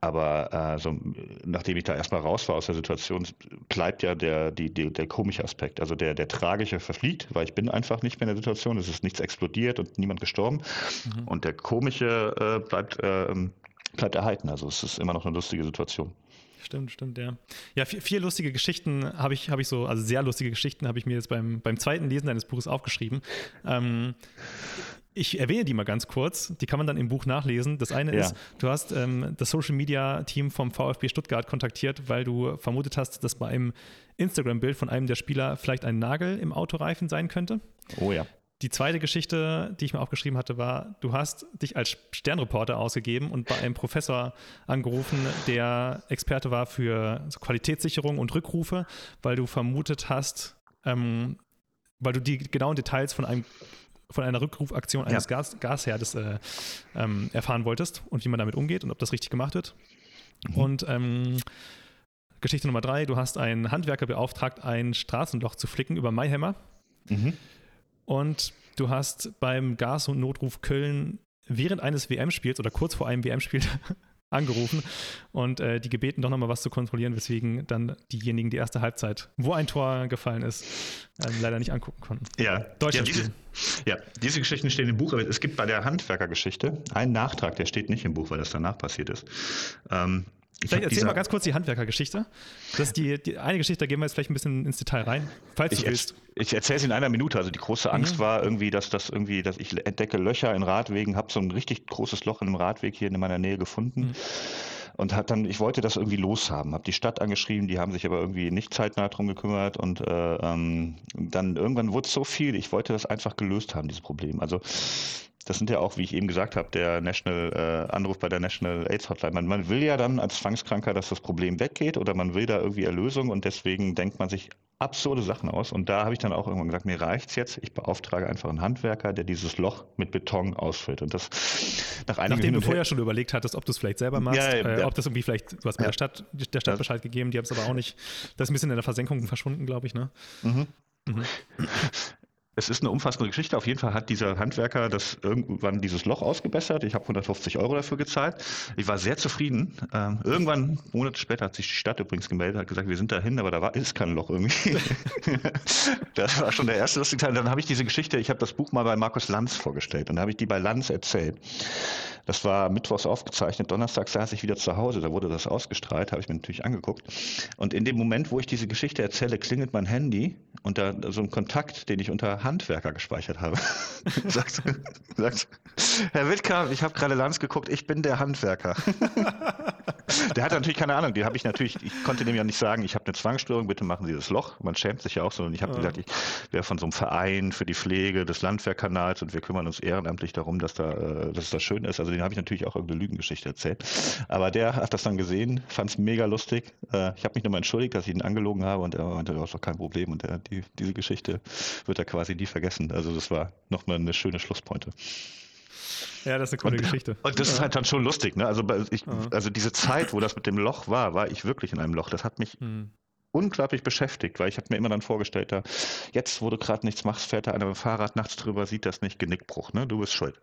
Aber äh, so, nachdem ich da erstmal raus war aus der Situation, bleibt ja der, die, die, der komische Aspekt. Also der, der tragische verfliegt, weil ich bin einfach nicht mehr in der Situation, es ist nichts explodiert und niemand gestorben. Mhm. Und der komische äh, bleibt, äh, bleibt erhalten. Also es ist immer noch eine lustige Situation. Stimmt, stimmt, ja. Ja, vier, vier lustige Geschichten habe ich, hab ich so, also sehr lustige Geschichten habe ich mir jetzt beim, beim zweiten Lesen deines Buches aufgeschrieben. Ähm, ich erwähne die mal ganz kurz, die kann man dann im Buch nachlesen. Das eine ja. ist, du hast ähm, das Social Media Team vom VfB Stuttgart kontaktiert, weil du vermutet hast, dass bei einem Instagram-Bild von einem der Spieler vielleicht ein Nagel im Autoreifen sein könnte. Oh ja. Die zweite Geschichte, die ich mir aufgeschrieben hatte, war, du hast dich als Sternreporter ausgegeben und bei einem Professor angerufen, der Experte war für Qualitätssicherung und Rückrufe, weil du vermutet hast, ähm, weil du die genauen Details von einem von einer Rückrufaktion eines ja. Gas, Gasherdes äh, ähm, erfahren wolltest und wie man damit umgeht und ob das richtig gemacht wird. Mhm. Und ähm, Geschichte Nummer drei, du hast einen Handwerker beauftragt, ein Straßenloch zu flicken über Mayhammer. Mhm. Und du hast beim Gas- und Notruf Köln während eines WM-Spiels oder kurz vor einem WM-Spiel angerufen und äh, die gebeten, doch nochmal was zu kontrollieren, weswegen dann diejenigen die erste Halbzeit, wo ein Tor gefallen ist, äh, leider nicht angucken konnten. Ja, Deutschland ja, diese, ja, diese Geschichten stehen im Buch, aber es gibt bei der Handwerkergeschichte einen Nachtrag, der steht nicht im Buch, weil das danach passiert ist. Ähm, Vielleicht erzähl mal ganz kurz die Handwerkergeschichte. Das ist die, die eine Geschichte, da gehen wir jetzt vielleicht ein bisschen ins Detail rein, falls ich du willst. Ich erzähle es in einer Minute. Also die große Angst mhm. war irgendwie, dass das irgendwie, dass ich entdecke Löcher in Radwegen, habe so ein richtig großes Loch in einem Radweg hier in meiner Nähe gefunden. Mhm. Und hat dann, ich wollte das irgendwie loshaben, habe die Stadt angeschrieben, die haben sich aber irgendwie nicht zeitnah drum gekümmert und äh, ähm, dann irgendwann wurde es so viel, ich wollte das einfach gelöst haben, dieses Problem. Also das sind ja auch, wie ich eben gesagt habe, der National äh, Anruf bei der National AIDS Hotline. Man, man, will ja dann als Zwangskranker, dass das Problem weggeht oder man will da irgendwie Erlösung und deswegen denkt man sich absurde Sachen aus. Und da habe ich dann auch irgendwann gesagt, mir reicht's jetzt. Ich beauftrage einfach einen Handwerker, der dieses Loch mit Beton ausfüllt. Und das nach Nachdem du vorher schon überlegt hattest, ob du es vielleicht selber machst, ja, ja, äh, ob das irgendwie vielleicht, du hast ja. der Stadt, der Stadt Bescheid gegeben, die haben es aber auch nicht. Das ist ein bisschen in der Versenkung verschwunden, glaube ich, ne? Mhm. Mhm. Es ist eine umfassende Geschichte. Auf jeden Fall hat dieser Handwerker das irgendwann dieses Loch ausgebessert. Ich habe 150 Euro dafür gezahlt. Ich war sehr zufrieden. Ähm, irgendwann, Monate später, hat sich die Stadt übrigens gemeldet, hat gesagt, wir sind dahin, aber da war, ist kein Loch irgendwie. das war schon der erste lustige Teil. Dann habe ich diese Geschichte, ich habe das Buch mal bei Markus Lanz vorgestellt und dann habe ich die bei Lanz erzählt. Das war mittwochs aufgezeichnet, Donnerstag saß ich wieder zu Hause, da wurde das ausgestrahlt, habe ich mir natürlich angeguckt. Und in dem Moment, wo ich diese Geschichte erzähle, klingelt mein Handy und da so ein Kontakt, den ich unter Handwerker gespeichert habe. sagt, sagt, Herr Wittkamp, ich habe gerade Lanz geguckt, ich bin der Handwerker. der hat natürlich keine Ahnung, die habe ich natürlich, ich konnte dem ja nicht sagen, ich habe eine Zwangsstörung, bitte machen Sie das Loch. Man schämt sich ja auch, sondern ich habe ja. gesagt, ich wäre von so einem Verein für die Pflege des Landwehrkanals und wir kümmern uns ehrenamtlich darum, dass da, äh, dass das schön ist. Also den habe ich natürlich auch irgendeine Lügengeschichte erzählt. Aber der hat das dann gesehen, fand es mega lustig. Äh, ich habe mich nochmal entschuldigt, dass ich ihn angelogen habe und er meinte, das ist doch kein Problem. Und der, die, diese Geschichte wird er quasi nie vergessen. Also das war nochmal eine schöne Schlusspointe. Ja, das ist eine coole und, Geschichte. Und das ja. ist halt dann schon lustig, ne? Also, ich, also diese Zeit, wo das mit dem Loch war, war ich wirklich in einem Loch. Das hat mich hm. unglaublich beschäftigt, weil ich habe mir immer dann vorgestellt, da jetzt, wo du gerade nichts machst, fährt da einer mit dem Fahrrad nachts drüber, sieht das nicht, Genickbruch, ne? Du bist schuld.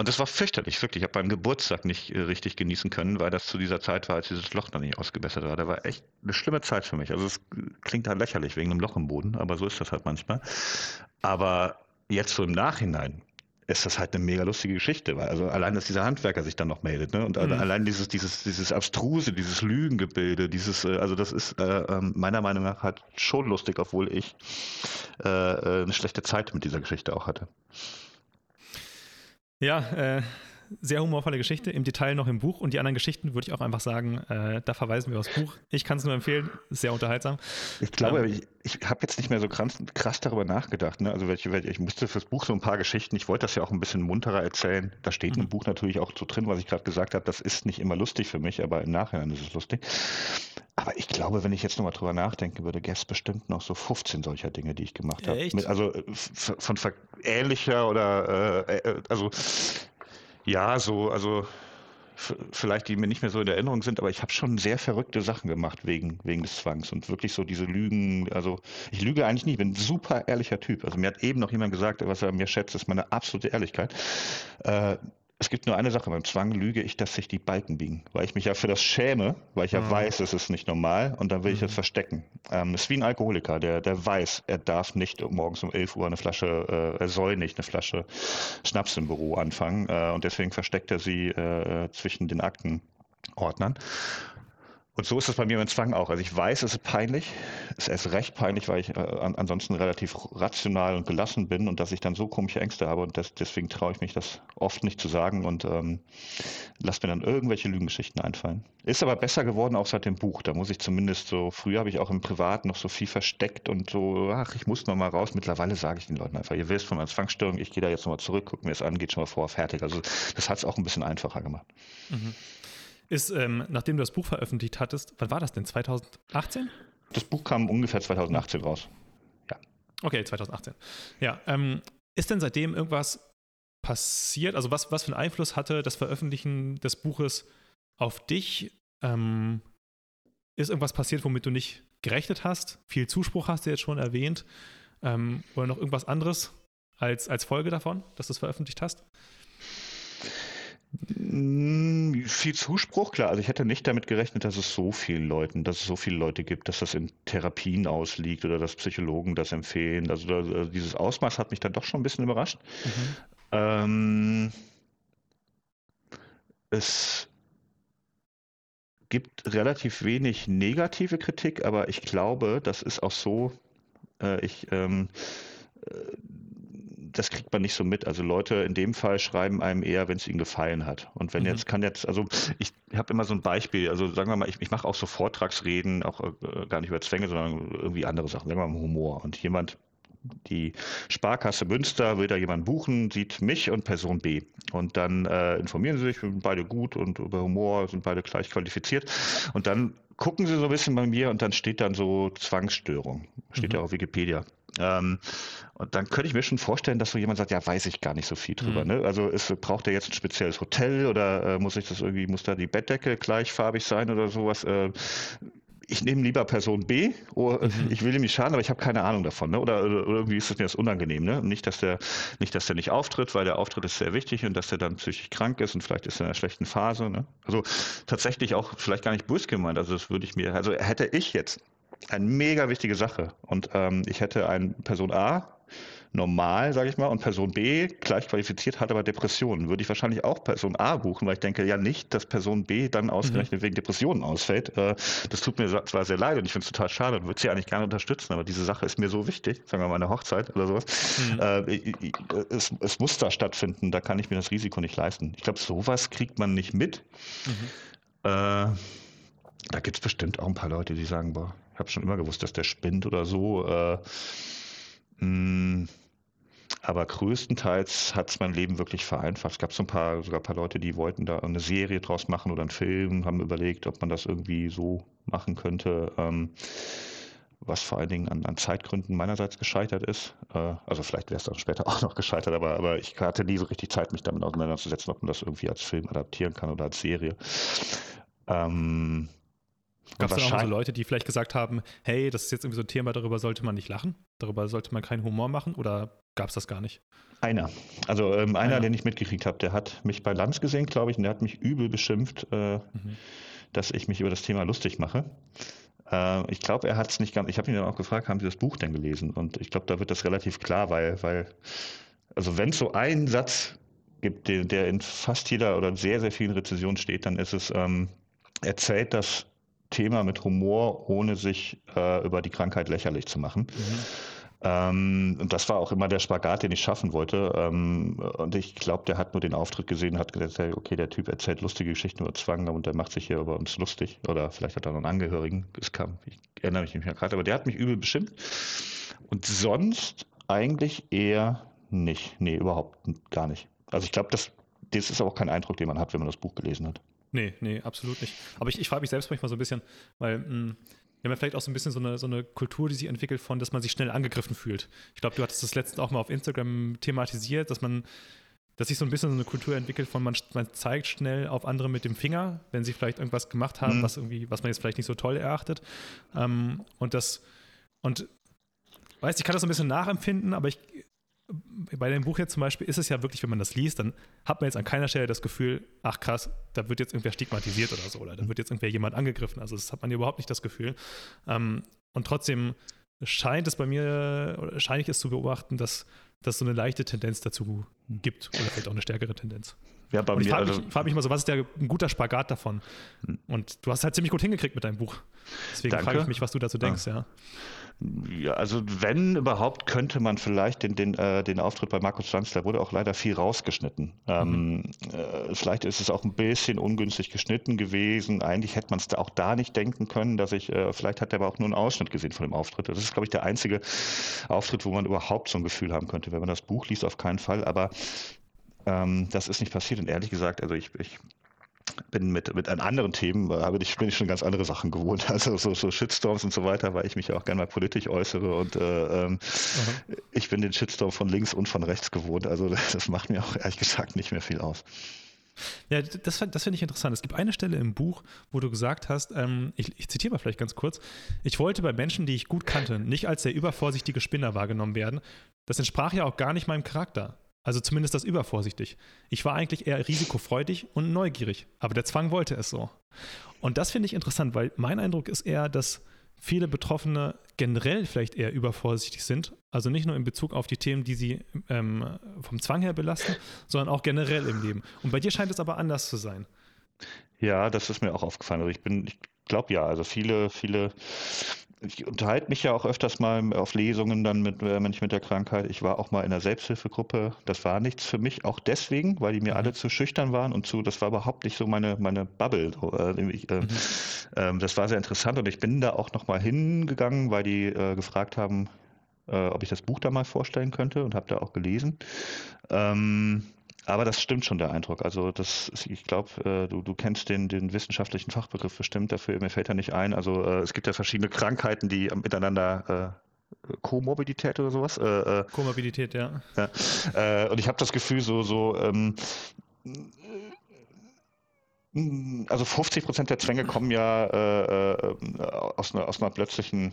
Und das war fürchterlich, wirklich. Ich habe meinen Geburtstag nicht äh, richtig genießen können, weil das zu dieser Zeit war, als dieses Loch noch nicht ausgebessert war. Da war echt eine schlimme Zeit für mich. Also es klingt halt lächerlich wegen einem Loch im Boden, aber so ist das halt manchmal. Aber jetzt so im Nachhinein ist das halt eine mega lustige Geschichte, weil also allein, dass dieser Handwerker sich dann noch meldet, ne? Und mhm. allein dieses, dieses, dieses abstruse, dieses Lügengebilde, dieses, äh, also das ist äh, ähm, meiner Meinung nach halt schon lustig, obwohl ich äh, äh, eine schlechte Zeit mit dieser Geschichte auch hatte. Ja, äh, sehr humorvolle Geschichte, im Detail noch im Buch und die anderen Geschichten würde ich auch einfach sagen, äh, da verweisen wir aufs Buch. Ich kann es nur empfehlen, sehr unterhaltsam. Ich glaube, ähm, ich, ich habe jetzt nicht mehr so krass, krass darüber nachgedacht. Ne? Also welche, ich musste fürs Buch so ein paar Geschichten, ich wollte das ja auch ein bisschen munterer erzählen. Da steht mhm. im Buch natürlich auch so drin, was ich gerade gesagt habe, das ist nicht immer lustig für mich, aber im Nachhinein ist es lustig. Aber ich glaube, wenn ich jetzt nochmal drüber nachdenke, würde gäbe es bestimmt noch so 15 solcher Dinge, die ich gemacht habe. also äh, von ähnlicher oder äh, äh, also ja, so, also vielleicht die mir nicht mehr so in Erinnerung sind, aber ich habe schon sehr verrückte Sachen gemacht wegen, wegen des Zwangs und wirklich so diese Lügen. Also ich lüge eigentlich nicht, ich bin ein super ehrlicher Typ. Also mir hat eben noch jemand gesagt, was er mir schätzt, ist meine absolute Ehrlichkeit. Äh, es gibt nur eine Sache, beim Zwang lüge ich, dass sich die Balken biegen, weil ich mich ja für das schäme, weil ich ja mhm. weiß, es ist nicht normal und dann will ich es mhm. verstecken. Ähm, das ist wie ein Alkoholiker, der, der weiß, er darf nicht morgens um 11 Uhr eine Flasche, äh, er soll nicht eine Flasche Schnaps im Büro anfangen äh, und deswegen versteckt er sie äh, zwischen den Aktenordnern. Und so ist es bei mir mit Zwang auch. Also ich weiß, es ist peinlich. Es ist recht peinlich, weil ich äh, ansonsten relativ rational und gelassen bin und dass ich dann so komische Ängste habe und das, deswegen traue ich mich das oft nicht zu sagen und ähm, lasse mir dann irgendwelche Lügengeschichten einfallen. Ist aber besser geworden auch seit dem Buch. Da muss ich zumindest so, früher habe ich auch im Privat noch so viel versteckt und so, ach, ich muss noch mal raus. Mittlerweile sage ich den Leuten einfach, ihr wisst von meiner Zwangsstörung, ich gehe da jetzt nochmal zurück, guck mir das an, geht schon mal vor, fertig. Also das hat es auch ein bisschen einfacher gemacht. Mhm ist, ähm, nachdem du das Buch veröffentlicht hattest, wann war das denn? 2018? Das Buch kam ungefähr 2018 raus. Ja. Okay, 2018. Ja. Ähm, ist denn seitdem irgendwas passiert? Also, was, was für einen Einfluss hatte das Veröffentlichen des Buches auf dich? Ähm, ist irgendwas passiert, womit du nicht gerechnet hast? Viel Zuspruch hast du jetzt schon erwähnt. Ähm, oder noch irgendwas anderes als, als Folge davon, dass du es veröffentlicht hast? Hm, viel Zuspruch, klar. Also ich hätte nicht damit gerechnet, dass es so vielen Leuten, dass es so viele Leute gibt, dass das in Therapien ausliegt oder dass Psychologen das empfehlen. Also, also dieses Ausmaß hat mich dann doch schon ein bisschen überrascht. Mhm. Ähm, es gibt relativ wenig negative Kritik, aber ich glaube, das ist auch so. Äh, ich ähm, äh, das kriegt man nicht so mit. Also Leute in dem Fall schreiben einem eher, wenn es ihnen gefallen hat. Und wenn mhm. jetzt kann jetzt, also ich habe immer so ein Beispiel, also sagen wir mal, ich, ich mache auch so Vortragsreden, auch äh, gar nicht über Zwänge, sondern irgendwie andere Sachen, sagen wir mal Humor. Und jemand die Sparkasse Münster will da jemand buchen, sieht mich und Person B. Und dann äh, informieren sie sich, sind beide gut und über Humor sind beide gleich qualifiziert. Und dann gucken sie so ein bisschen bei mir und dann steht dann so Zwangsstörung. Steht mhm. ja auf Wikipedia. Ähm, und dann könnte ich mir schon vorstellen, dass so jemand sagt, ja, weiß ich gar nicht so viel drüber. Mhm. Ne? Also ist, braucht er jetzt ein spezielles Hotel oder äh, muss ich das irgendwie, muss da die Bettdecke gleichfarbig sein oder sowas? Äh, ich nehme lieber Person B, oh, mhm. ich will ihm nicht schaden, aber ich habe keine Ahnung davon. Ne? Oder, oder, irgendwie ist das mir das unangenehm. Ne? Nicht, dass der, nicht, dass der nicht auftritt, weil der Auftritt ist sehr wichtig und dass der dann psychisch krank ist und vielleicht ist er in einer schlechten Phase. Ne? Also tatsächlich auch vielleicht gar nicht bös gemeint. Also das würde ich mir, also hätte ich jetzt eine mega wichtige Sache und ähm, ich hätte eine Person A normal, sage ich mal, und Person B gleich qualifiziert hat aber Depressionen. Würde ich wahrscheinlich auch Person A buchen, weil ich denke ja nicht, dass Person B dann ausgerechnet mhm. wegen Depressionen ausfällt. Äh, das tut mir zwar sehr leid und ich finde es total schade und würde sie eigentlich gerne unterstützen, aber diese Sache ist mir so wichtig, sagen wir mal eine Hochzeit oder sowas. Mhm. Äh, es, es, muss da stattfinden, da kann ich mir das Risiko nicht leisten. Ich glaube, sowas kriegt man nicht mit. Mhm. Äh, da gibt es bestimmt auch ein paar Leute, die sagen, boah, habe schon immer gewusst, dass der spinnt oder so. Äh, mh, aber größtenteils hat es mein Leben wirklich vereinfacht. Es gab so ein paar, sogar ein paar Leute, die wollten da eine Serie draus machen oder einen Film, haben überlegt, ob man das irgendwie so machen könnte. Ähm, was vor allen Dingen an, an Zeitgründen meinerseits gescheitert ist. Äh, also vielleicht wäre es dann später auch noch gescheitert, aber, aber ich hatte nie so richtig Zeit, mich damit auseinanderzusetzen, ob man das irgendwie als Film adaptieren kann oder als Serie. Ähm, Gab es dann auch so Leute, die vielleicht gesagt haben, hey, das ist jetzt irgendwie so ein Thema, darüber sollte man nicht lachen, darüber sollte man keinen Humor machen oder gab es das gar nicht? Einer. Also ähm, einer, einer, den ich mitgekriegt habe, der hat mich bei Lanz gesehen, glaube ich, und der hat mich übel beschimpft, äh, mhm. dass ich mich über das Thema lustig mache. Äh, ich glaube, er hat es nicht ganz, ich habe ihn dann auch gefragt, haben Sie das Buch denn gelesen? Und ich glaube, da wird das relativ klar, weil, weil also wenn es so einen Satz gibt, der, der, in fast jeder oder sehr, sehr vielen Rezensionen steht, dann ist es, ähm, erzählt das Thema mit Humor, ohne sich äh, über die Krankheit lächerlich zu machen. Mhm. Ähm, und das war auch immer der Spagat, den ich schaffen wollte. Ähm, und ich glaube, der hat nur den Auftritt gesehen, hat gesagt, okay, der Typ erzählt lustige Geschichten über Zwang und der macht sich hier über uns lustig. Oder vielleicht hat er noch einen Angehörigen. Es kam, ich erinnere mich nicht mehr gerade, aber der hat mich übel beschimpft. Und sonst eigentlich eher nicht. Nee, überhaupt gar nicht. Also ich glaube, das, das ist auch kein Eindruck, den man hat, wenn man das Buch gelesen hat. Nee, nee, absolut nicht. Aber ich, ich frage mich selbst manchmal so ein bisschen, weil mh, hm, wir haben ja vielleicht auch so ein bisschen so eine, so eine Kultur, die sich entwickelt, von, dass man sich schnell angegriffen fühlt. Ich glaube, du hattest das letztens auch mal auf Instagram thematisiert, dass man dass sich so ein bisschen so eine Kultur entwickelt von man, man zeigt schnell auf andere mit dem Finger, wenn sie vielleicht irgendwas gemacht haben, mhm. was irgendwie, was man jetzt vielleicht nicht so toll erachtet. Ähm, und das, und weißt, ich kann das so ein bisschen nachempfinden, aber ich, bei dem Buch jetzt zum Beispiel ist es ja wirklich, wenn man das liest, dann hat man jetzt an keiner Stelle das Gefühl, ach krass, da wird jetzt irgendwer stigmatisiert oder so, oder da wird jetzt irgendwer jemand angegriffen. Also das hat man überhaupt nicht das Gefühl. Ähm, und trotzdem scheint es bei mir, oder scheine ich es zu beobachten, dass es so eine leichte Tendenz dazu gibt oder vielleicht auch eine stärkere Tendenz. Ja, bei und ich frage mich, also, frag mich mal so, was ist der, ein guter Spagat davon? Hm. Und du hast halt ziemlich gut hingekriegt mit deinem Buch. Deswegen frage ich mich, was du dazu denkst, ja. ja. Ja, also wenn überhaupt, könnte man vielleicht den, den, äh, den Auftritt bei Markus Lanz, da wurde auch leider viel rausgeschnitten. Ähm, mhm. äh, vielleicht ist es auch ein bisschen ungünstig geschnitten gewesen. Eigentlich hätte man es auch da nicht denken können, dass ich, äh, vielleicht hat er aber auch nur einen Ausschnitt gesehen von dem Auftritt. Das ist, glaube ich, der einzige Auftritt, wo man überhaupt so ein Gefühl haben könnte. Wenn man das Buch liest, auf keinen Fall. Aber ähm, das ist nicht passiert. Und ehrlich gesagt, also ich, ich bin mit, mit anderen Themen, habe ich, bin ich schon ganz andere Sachen gewohnt. Also so, so Shitstorms und so weiter, weil ich mich ja auch gerne mal politisch äußere und äh, ähm, ich bin den Shitstorm von links und von rechts gewohnt. Also das macht mir auch ehrlich gesagt nicht mehr viel aus. Ja, das, das finde ich interessant. Es gibt eine Stelle im Buch, wo du gesagt hast, ähm, ich, ich zitiere mal vielleicht ganz kurz, ich wollte bei Menschen, die ich gut kannte, nicht als der übervorsichtige Spinner wahrgenommen werden. Das entsprach ja auch gar nicht meinem Charakter. Also zumindest das übervorsichtig. Ich war eigentlich eher risikofreudig und neugierig, aber der Zwang wollte es so. Und das finde ich interessant, weil mein Eindruck ist eher, dass viele Betroffene generell vielleicht eher übervorsichtig sind. Also nicht nur in Bezug auf die Themen, die sie ähm, vom Zwang her belasten, sondern auch generell im Leben. Und bei dir scheint es aber anders zu sein. Ja, das ist mir auch aufgefallen. Also ich bin, ich glaube ja, also viele, viele ich unterhalte mich ja auch öfters mal auf Lesungen dann mit äh, Menschen mit der Krankheit. Ich war auch mal in einer Selbsthilfegruppe. Das war nichts für mich, auch deswegen, weil die mir alle mhm. zu schüchtern waren und zu, das war überhaupt nicht so meine, meine Bubble. Äh, ich, äh, mhm. äh, das war sehr interessant und ich bin da auch noch mal hingegangen, weil die äh, gefragt haben, äh, ob ich das Buch da mal vorstellen könnte und habe da auch gelesen. Ähm, aber das stimmt schon, der Eindruck. Also das, ich glaube, äh, du, du kennst den, den wissenschaftlichen Fachbegriff bestimmt dafür, mir fällt er nicht ein. Also äh, es gibt ja verschiedene Krankheiten, die miteinander äh, Komorbidität oder sowas. Äh, Komorbidität, ja. ja und ich habe das Gefühl, so, so ähm, also 50 Prozent der Zwänge kommen ja äh, äh, aus, einer, aus einer plötzlichen,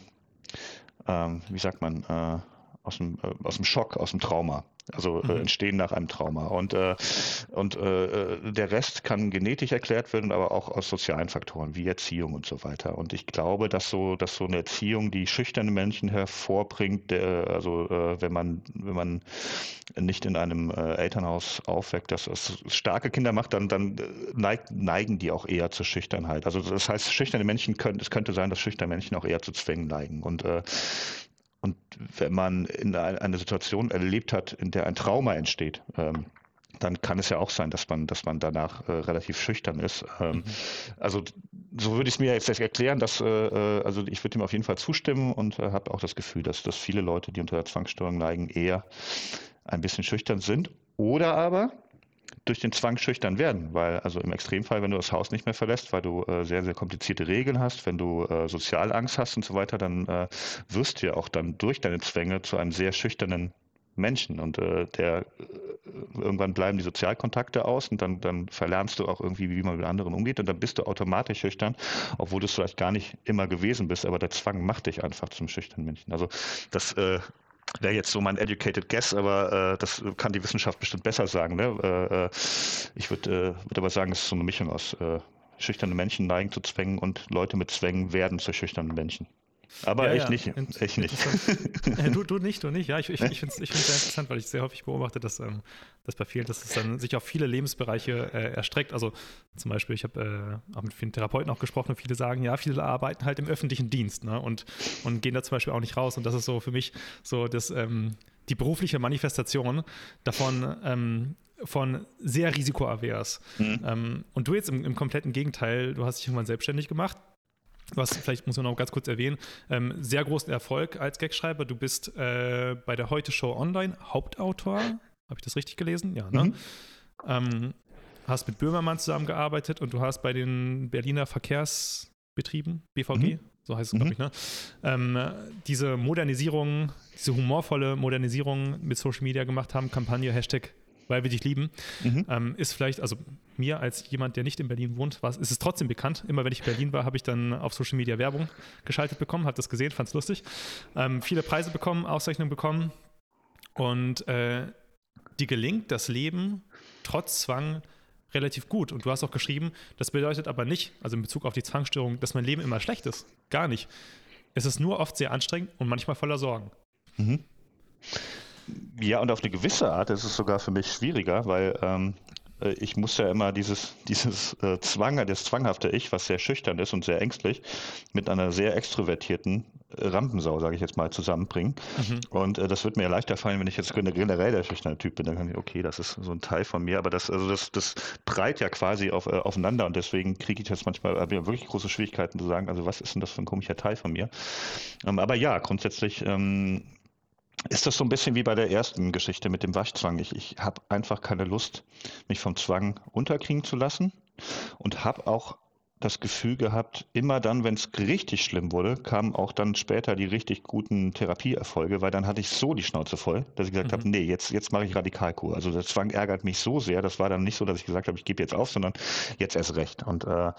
ähm, wie sagt man, äh, aus dem, äh, aus dem Schock, aus dem Trauma. Also äh, mhm. entstehen nach einem Trauma. Und, äh, und äh, der Rest kann genetisch erklärt werden, aber auch aus sozialen Faktoren wie Erziehung und so weiter. Und ich glaube, dass so, dass so eine Erziehung, die schüchterne Menschen hervorbringt, der, also äh, wenn man, wenn man nicht in einem äh, Elternhaus aufweckt, dass es starke Kinder macht, dann, dann neigt, neigen die auch eher zur Schüchternheit. Also das heißt, schüchterne Menschen können, es könnte sein, dass schüchterne Menschen auch eher zu Zwängen neigen. Und äh, und wenn man in eine Situation erlebt hat, in der ein Trauma entsteht, ähm, dann kann es ja auch sein, dass man, dass man danach äh, relativ schüchtern ist. Ähm, mhm. Also so würde ich es mir jetzt erklären, dass äh, äh, also ich würde ihm auf jeden Fall zustimmen und äh, habe auch das Gefühl, dass, dass viele Leute, die unter der Zwangsstörung neigen, eher ein bisschen schüchtern sind. Oder aber durch den Zwang schüchtern werden, weil also im Extremfall, wenn du das Haus nicht mehr verlässt, weil du äh, sehr, sehr komplizierte Regeln hast, wenn du äh, Sozialangst hast und so weiter, dann äh, wirst du ja auch dann durch deine Zwänge zu einem sehr schüchternen Menschen. Und äh, der äh, irgendwann bleiben die Sozialkontakte aus und dann, dann verlernst du auch irgendwie, wie man mit anderen umgeht. Und dann bist du automatisch schüchtern, obwohl du es vielleicht gar nicht immer gewesen bist, aber der Zwang macht dich einfach zum schüchternen Menschen. Also das äh, Wäre jetzt so mein educated guess, aber äh, das kann die Wissenschaft bestimmt besser sagen. Ne? Äh, äh ich würde äh, würd aber sagen, es ist so eine Mischung aus äh, schüchterne Menschen neigen zu Zwängen und Leute mit Zwängen werden zu schüchternen Menschen. Aber ja, ich ja. nicht. Ich nicht. du, du nicht, du nicht. Ja, ich, ich, ich finde es ich sehr interessant, weil ich sehr häufig beobachte, dass, ähm, dass bei vielen, dass es dann sich auf viele Lebensbereiche äh, erstreckt. Also zum Beispiel, ich habe äh, auch mit vielen Therapeuten auch gesprochen und viele sagen, ja, viele arbeiten halt im öffentlichen Dienst ne, und, und gehen da zum Beispiel auch nicht raus. Und das ist so für mich so das, ähm, die berufliche Manifestation davon, ähm, von sehr risikoavers. Mhm. Ähm, und du jetzt im, im, kompletten Gegenteil, du hast dich irgendwann selbstständig gemacht, was vielleicht muss man noch ganz kurz erwähnen, ähm, sehr großen Erfolg als Gagschreiber. Du bist äh, bei der Heute Show Online Hauptautor. Habe ich das richtig gelesen? Ja, ne? Mhm. Ähm, hast mit Böhmermann zusammengearbeitet und du hast bei den Berliner Verkehrsbetrieben, BVG, mhm. so heißt es, glaube mhm. ich, ne? Ähm, diese Modernisierung, diese humorvolle Modernisierung mit Social Media gemacht haben, Kampagne Hashtag weil wir dich lieben, mhm. ähm, ist vielleicht, also mir als jemand, der nicht in Berlin wohnt, war, ist es trotzdem bekannt. Immer wenn ich in Berlin war, habe ich dann auf Social Media Werbung geschaltet bekommen, habe das gesehen, fand es lustig. Ähm, viele Preise bekommen, Auszeichnungen bekommen und äh, die gelingt das Leben trotz Zwang relativ gut. Und du hast auch geschrieben, das bedeutet aber nicht, also in Bezug auf die Zwangsstörung, dass mein Leben immer schlecht ist. Gar nicht. Es ist nur oft sehr anstrengend und manchmal voller Sorgen. Mhm. Ja, und auf eine gewisse Art ist es sogar für mich schwieriger, weil ähm, äh, ich muss ja immer dieses, dieses äh, Zwang, das zwanghafte Ich, was sehr schüchtern ist und sehr ängstlich, mit einer sehr extrovertierten Rampensau, sage ich jetzt mal, zusammenbringen. Mhm. Und äh, das wird mir ja leichter fallen, wenn ich jetzt generell der schüchterne Typ bin. Dann kann ich, okay, das ist so ein Teil von mir, aber das, also das, das breit ja quasi auf, äh, aufeinander und deswegen kriege ich jetzt manchmal wirklich große Schwierigkeiten zu sagen, also was ist denn das für ein komischer Teil von mir? Ähm, aber ja, grundsätzlich ähm, ist das so ein bisschen wie bei der ersten Geschichte mit dem Waschzwang. Ich, ich habe einfach keine Lust, mich vom Zwang unterkriegen zu lassen und habe auch das Gefühl gehabt, immer dann, wenn es richtig schlimm wurde, kamen auch dann später die richtig guten Therapieerfolge, weil dann hatte ich so die Schnauze voll, dass ich gesagt mhm. habe, nee, jetzt, jetzt mache ich Radikalkur. Also der Zwang ärgert mich so sehr, das war dann nicht so, dass ich gesagt habe, ich gebe jetzt auf, sondern jetzt erst recht. Und äh,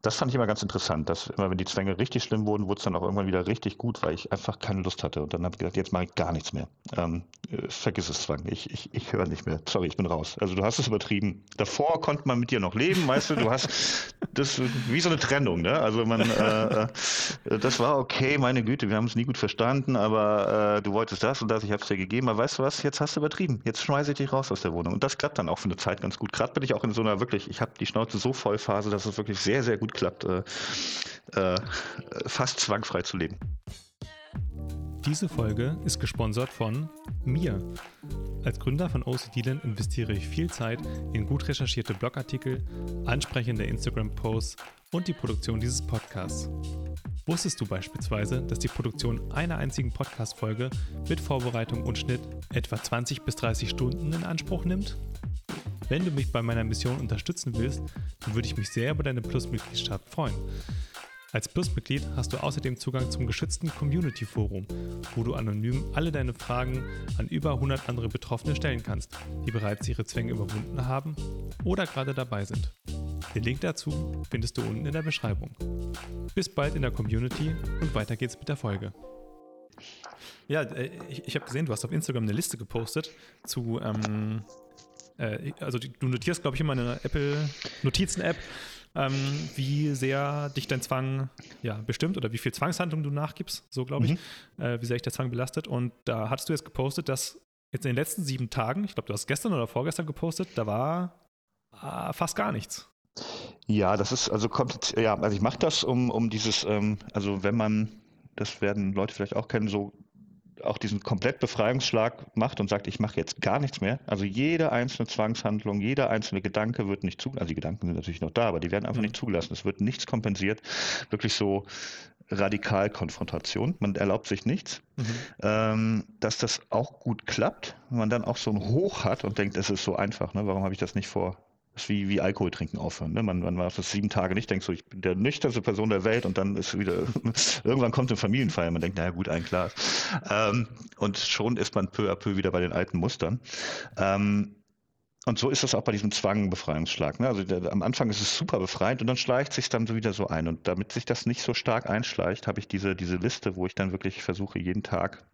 das fand ich immer ganz interessant, dass immer, wenn die Zwänge richtig schlimm wurden, wurde es dann auch irgendwann wieder richtig gut, weil ich einfach keine Lust hatte. Und dann habe ich gesagt, jetzt mache ich gar nichts mehr. Ähm, äh, vergiss es, Zwang. Ich, ich, ich höre nicht mehr. Sorry, ich bin raus. Also du hast es übertrieben. Davor konnte man mit dir noch leben, weißt du, du hast das wie so eine Trennung, ne? Also man, äh, äh, das war okay, meine Güte, wir haben es nie gut verstanden, aber äh, du wolltest das und das, ich habe es dir gegeben, aber weißt du was, jetzt hast du übertrieben, jetzt schmeiße ich dich raus aus der Wohnung. Und das klappt dann auch für eine Zeit ganz gut. Gerade bin ich auch in so einer wirklich, ich habe die Schnauze so voll Phase, dass es wirklich sehr, sehr gut klappt, äh, äh, fast zwangfrei zu leben. Diese Folge ist gesponsert von mir. Als Gründer von OCDland investiere ich viel Zeit in gut recherchierte Blogartikel, ansprechende Instagram-Posts und die Produktion dieses Podcasts. Wusstest du beispielsweise, dass die Produktion einer einzigen Podcast-Folge mit Vorbereitung und Schnitt etwa 20 bis 30 Stunden in Anspruch nimmt? Wenn du mich bei meiner Mission unterstützen willst, dann würde ich mich sehr über deine Plus-Mitgliedschaft freuen. Als Plus-Mitglied hast du außerdem Zugang zum geschützten Community-Forum, wo du anonym alle deine Fragen an über 100 andere Betroffene stellen kannst, die bereits ihre Zwänge überwunden haben oder gerade dabei sind. Den Link dazu findest du unten in der Beschreibung. Bis bald in der Community und weiter geht's mit der Folge. Ja, äh, ich, ich habe gesehen, du hast auf Instagram eine Liste gepostet zu, ähm, äh, also du notierst, glaube ich, immer eine Apple Notizen-App ähm, wie sehr dich dein Zwang ja, bestimmt oder wie viel Zwangshandlung du nachgibst, so glaube ich, mhm. äh, wie sehr dich der Zwang belastet. Und da hattest du jetzt gepostet, dass jetzt in den letzten sieben Tagen, ich glaube, du hast gestern oder vorgestern gepostet, da war äh, fast gar nichts. Ja, das ist also kommt, ja, also ich mache das um, um dieses, ähm, also wenn man, das werden Leute vielleicht auch kennen, so auch diesen Komplettbefreiungsschlag macht und sagt, ich mache jetzt gar nichts mehr. Also jede einzelne Zwangshandlung, jeder einzelne Gedanke wird nicht zugelassen. Also die Gedanken sind natürlich noch da, aber die werden einfach mhm. nicht zugelassen. Es wird nichts kompensiert. Wirklich so Radikalkonfrontation. Man erlaubt sich nichts. Mhm. Ähm, dass das auch gut klappt, wenn man dann auch so ein Hoch hat und denkt, es ist so einfach. Ne? Warum habe ich das nicht vor ist wie, wie Alkohol trinken aufhören. Ne? Man, man macht das sieben Tage nicht, denkt so, ich bin der nüchternste Person der Welt und dann ist wieder, irgendwann kommt eine Familienfeier, man denkt, naja gut, ein Glas. Ähm, und schon ist man peu à peu wieder bei den alten Mustern. Ähm, und so ist es auch bei diesem Zwangbefreiungsschlag. Ne? Also der, am Anfang ist es super befreiend und dann schleicht sich dann so wieder so ein. Und damit sich das nicht so stark einschleicht, habe ich diese, diese Liste, wo ich dann wirklich versuche, jeden Tag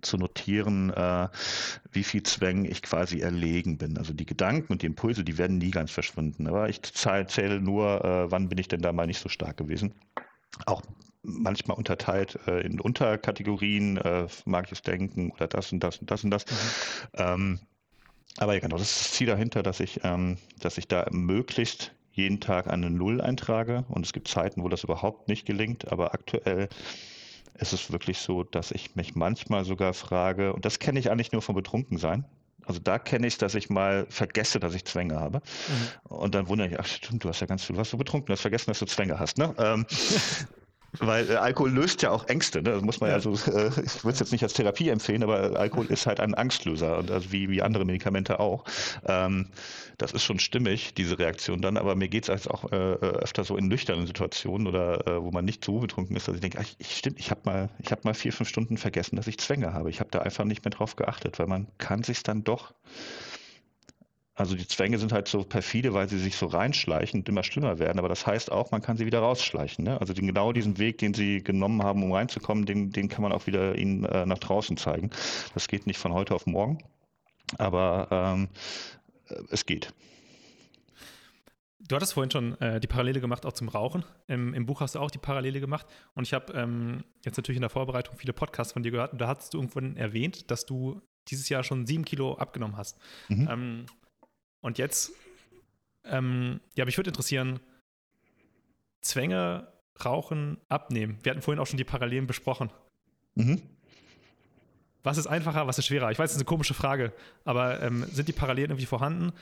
zu notieren, äh, wie viel Zwängen ich quasi erlegen bin. Also die Gedanken und die Impulse, die werden nie ganz verschwinden. Aber ich zähle nur, äh, wann bin ich denn da mal nicht so stark gewesen. Auch manchmal unterteilt äh, in Unterkategorien, äh, mag ich es denken oder das und das und das und das. Mhm. Ähm, aber ja, genau, das ist das Ziel dahinter, dass ich, ähm, dass ich da möglichst jeden Tag eine Null eintrage. Und es gibt Zeiten, wo das überhaupt nicht gelingt, aber aktuell ist es wirklich so, dass ich mich manchmal sogar frage, und das kenne ich eigentlich nur vom Betrunkensein. Also da kenne ich es, dass ich mal vergesse, dass ich Zwänge habe. Mhm. Und dann wundere ich, ach stimmt, du hast ja ganz viel, was du betrunken, du hast vergessen, dass du Zwänge hast. Ne? Ähm, Weil äh, Alkohol löst ja auch Ängste. Ne? Das muss man ja, also, äh, ich würde es jetzt nicht als Therapie empfehlen, aber Alkohol ist halt ein Angstlöser und also wie, wie andere Medikamente auch. Ähm, das ist schon stimmig, diese Reaktion dann, aber mir geht es als auch äh, äh, öfter so in nüchternen Situationen oder äh, wo man nicht so betrunken ist, dass ich denke, ach, ich, stimmt, ich habe mal, ich habe mal vier, fünf Stunden vergessen, dass ich Zwänge habe. Ich habe da einfach nicht mehr drauf geachtet, weil man kann sich dann doch Also die Zwänge sind halt so perfide, weil sie sich so reinschleichen und immer schlimmer werden. Aber das heißt auch, man kann sie wieder rausschleichen. Ne? Also den, genau diesen Weg, den sie genommen haben, um reinzukommen, den, den kann man auch wieder ihnen äh, nach draußen zeigen. Das geht nicht von heute auf morgen, aber ähm, es geht. Du hattest vorhin schon äh, die Parallele gemacht, auch zum Rauchen. Im, Im, Buch hast du auch die Parallele gemacht. Und ich habe ähm, jetzt natürlich in der Vorbereitung viele Podcasts von dir gehört. Und da hast du irgendwann erwähnt, dass du dieses Jahr schon sieben Kilo abgenommen hast. Mhm. Ähm, und jetzt, ähm, ja, mich würde interessieren, Zwänge, Rauchen, Abnehmen. Wir hatten vorhin auch schon die Parallelen besprochen. Mhm. Was ist einfacher, was ist schwerer? Ich weiß, das ist eine komische Frage, aber ähm, sind die Parallelen irgendwie vorhanden?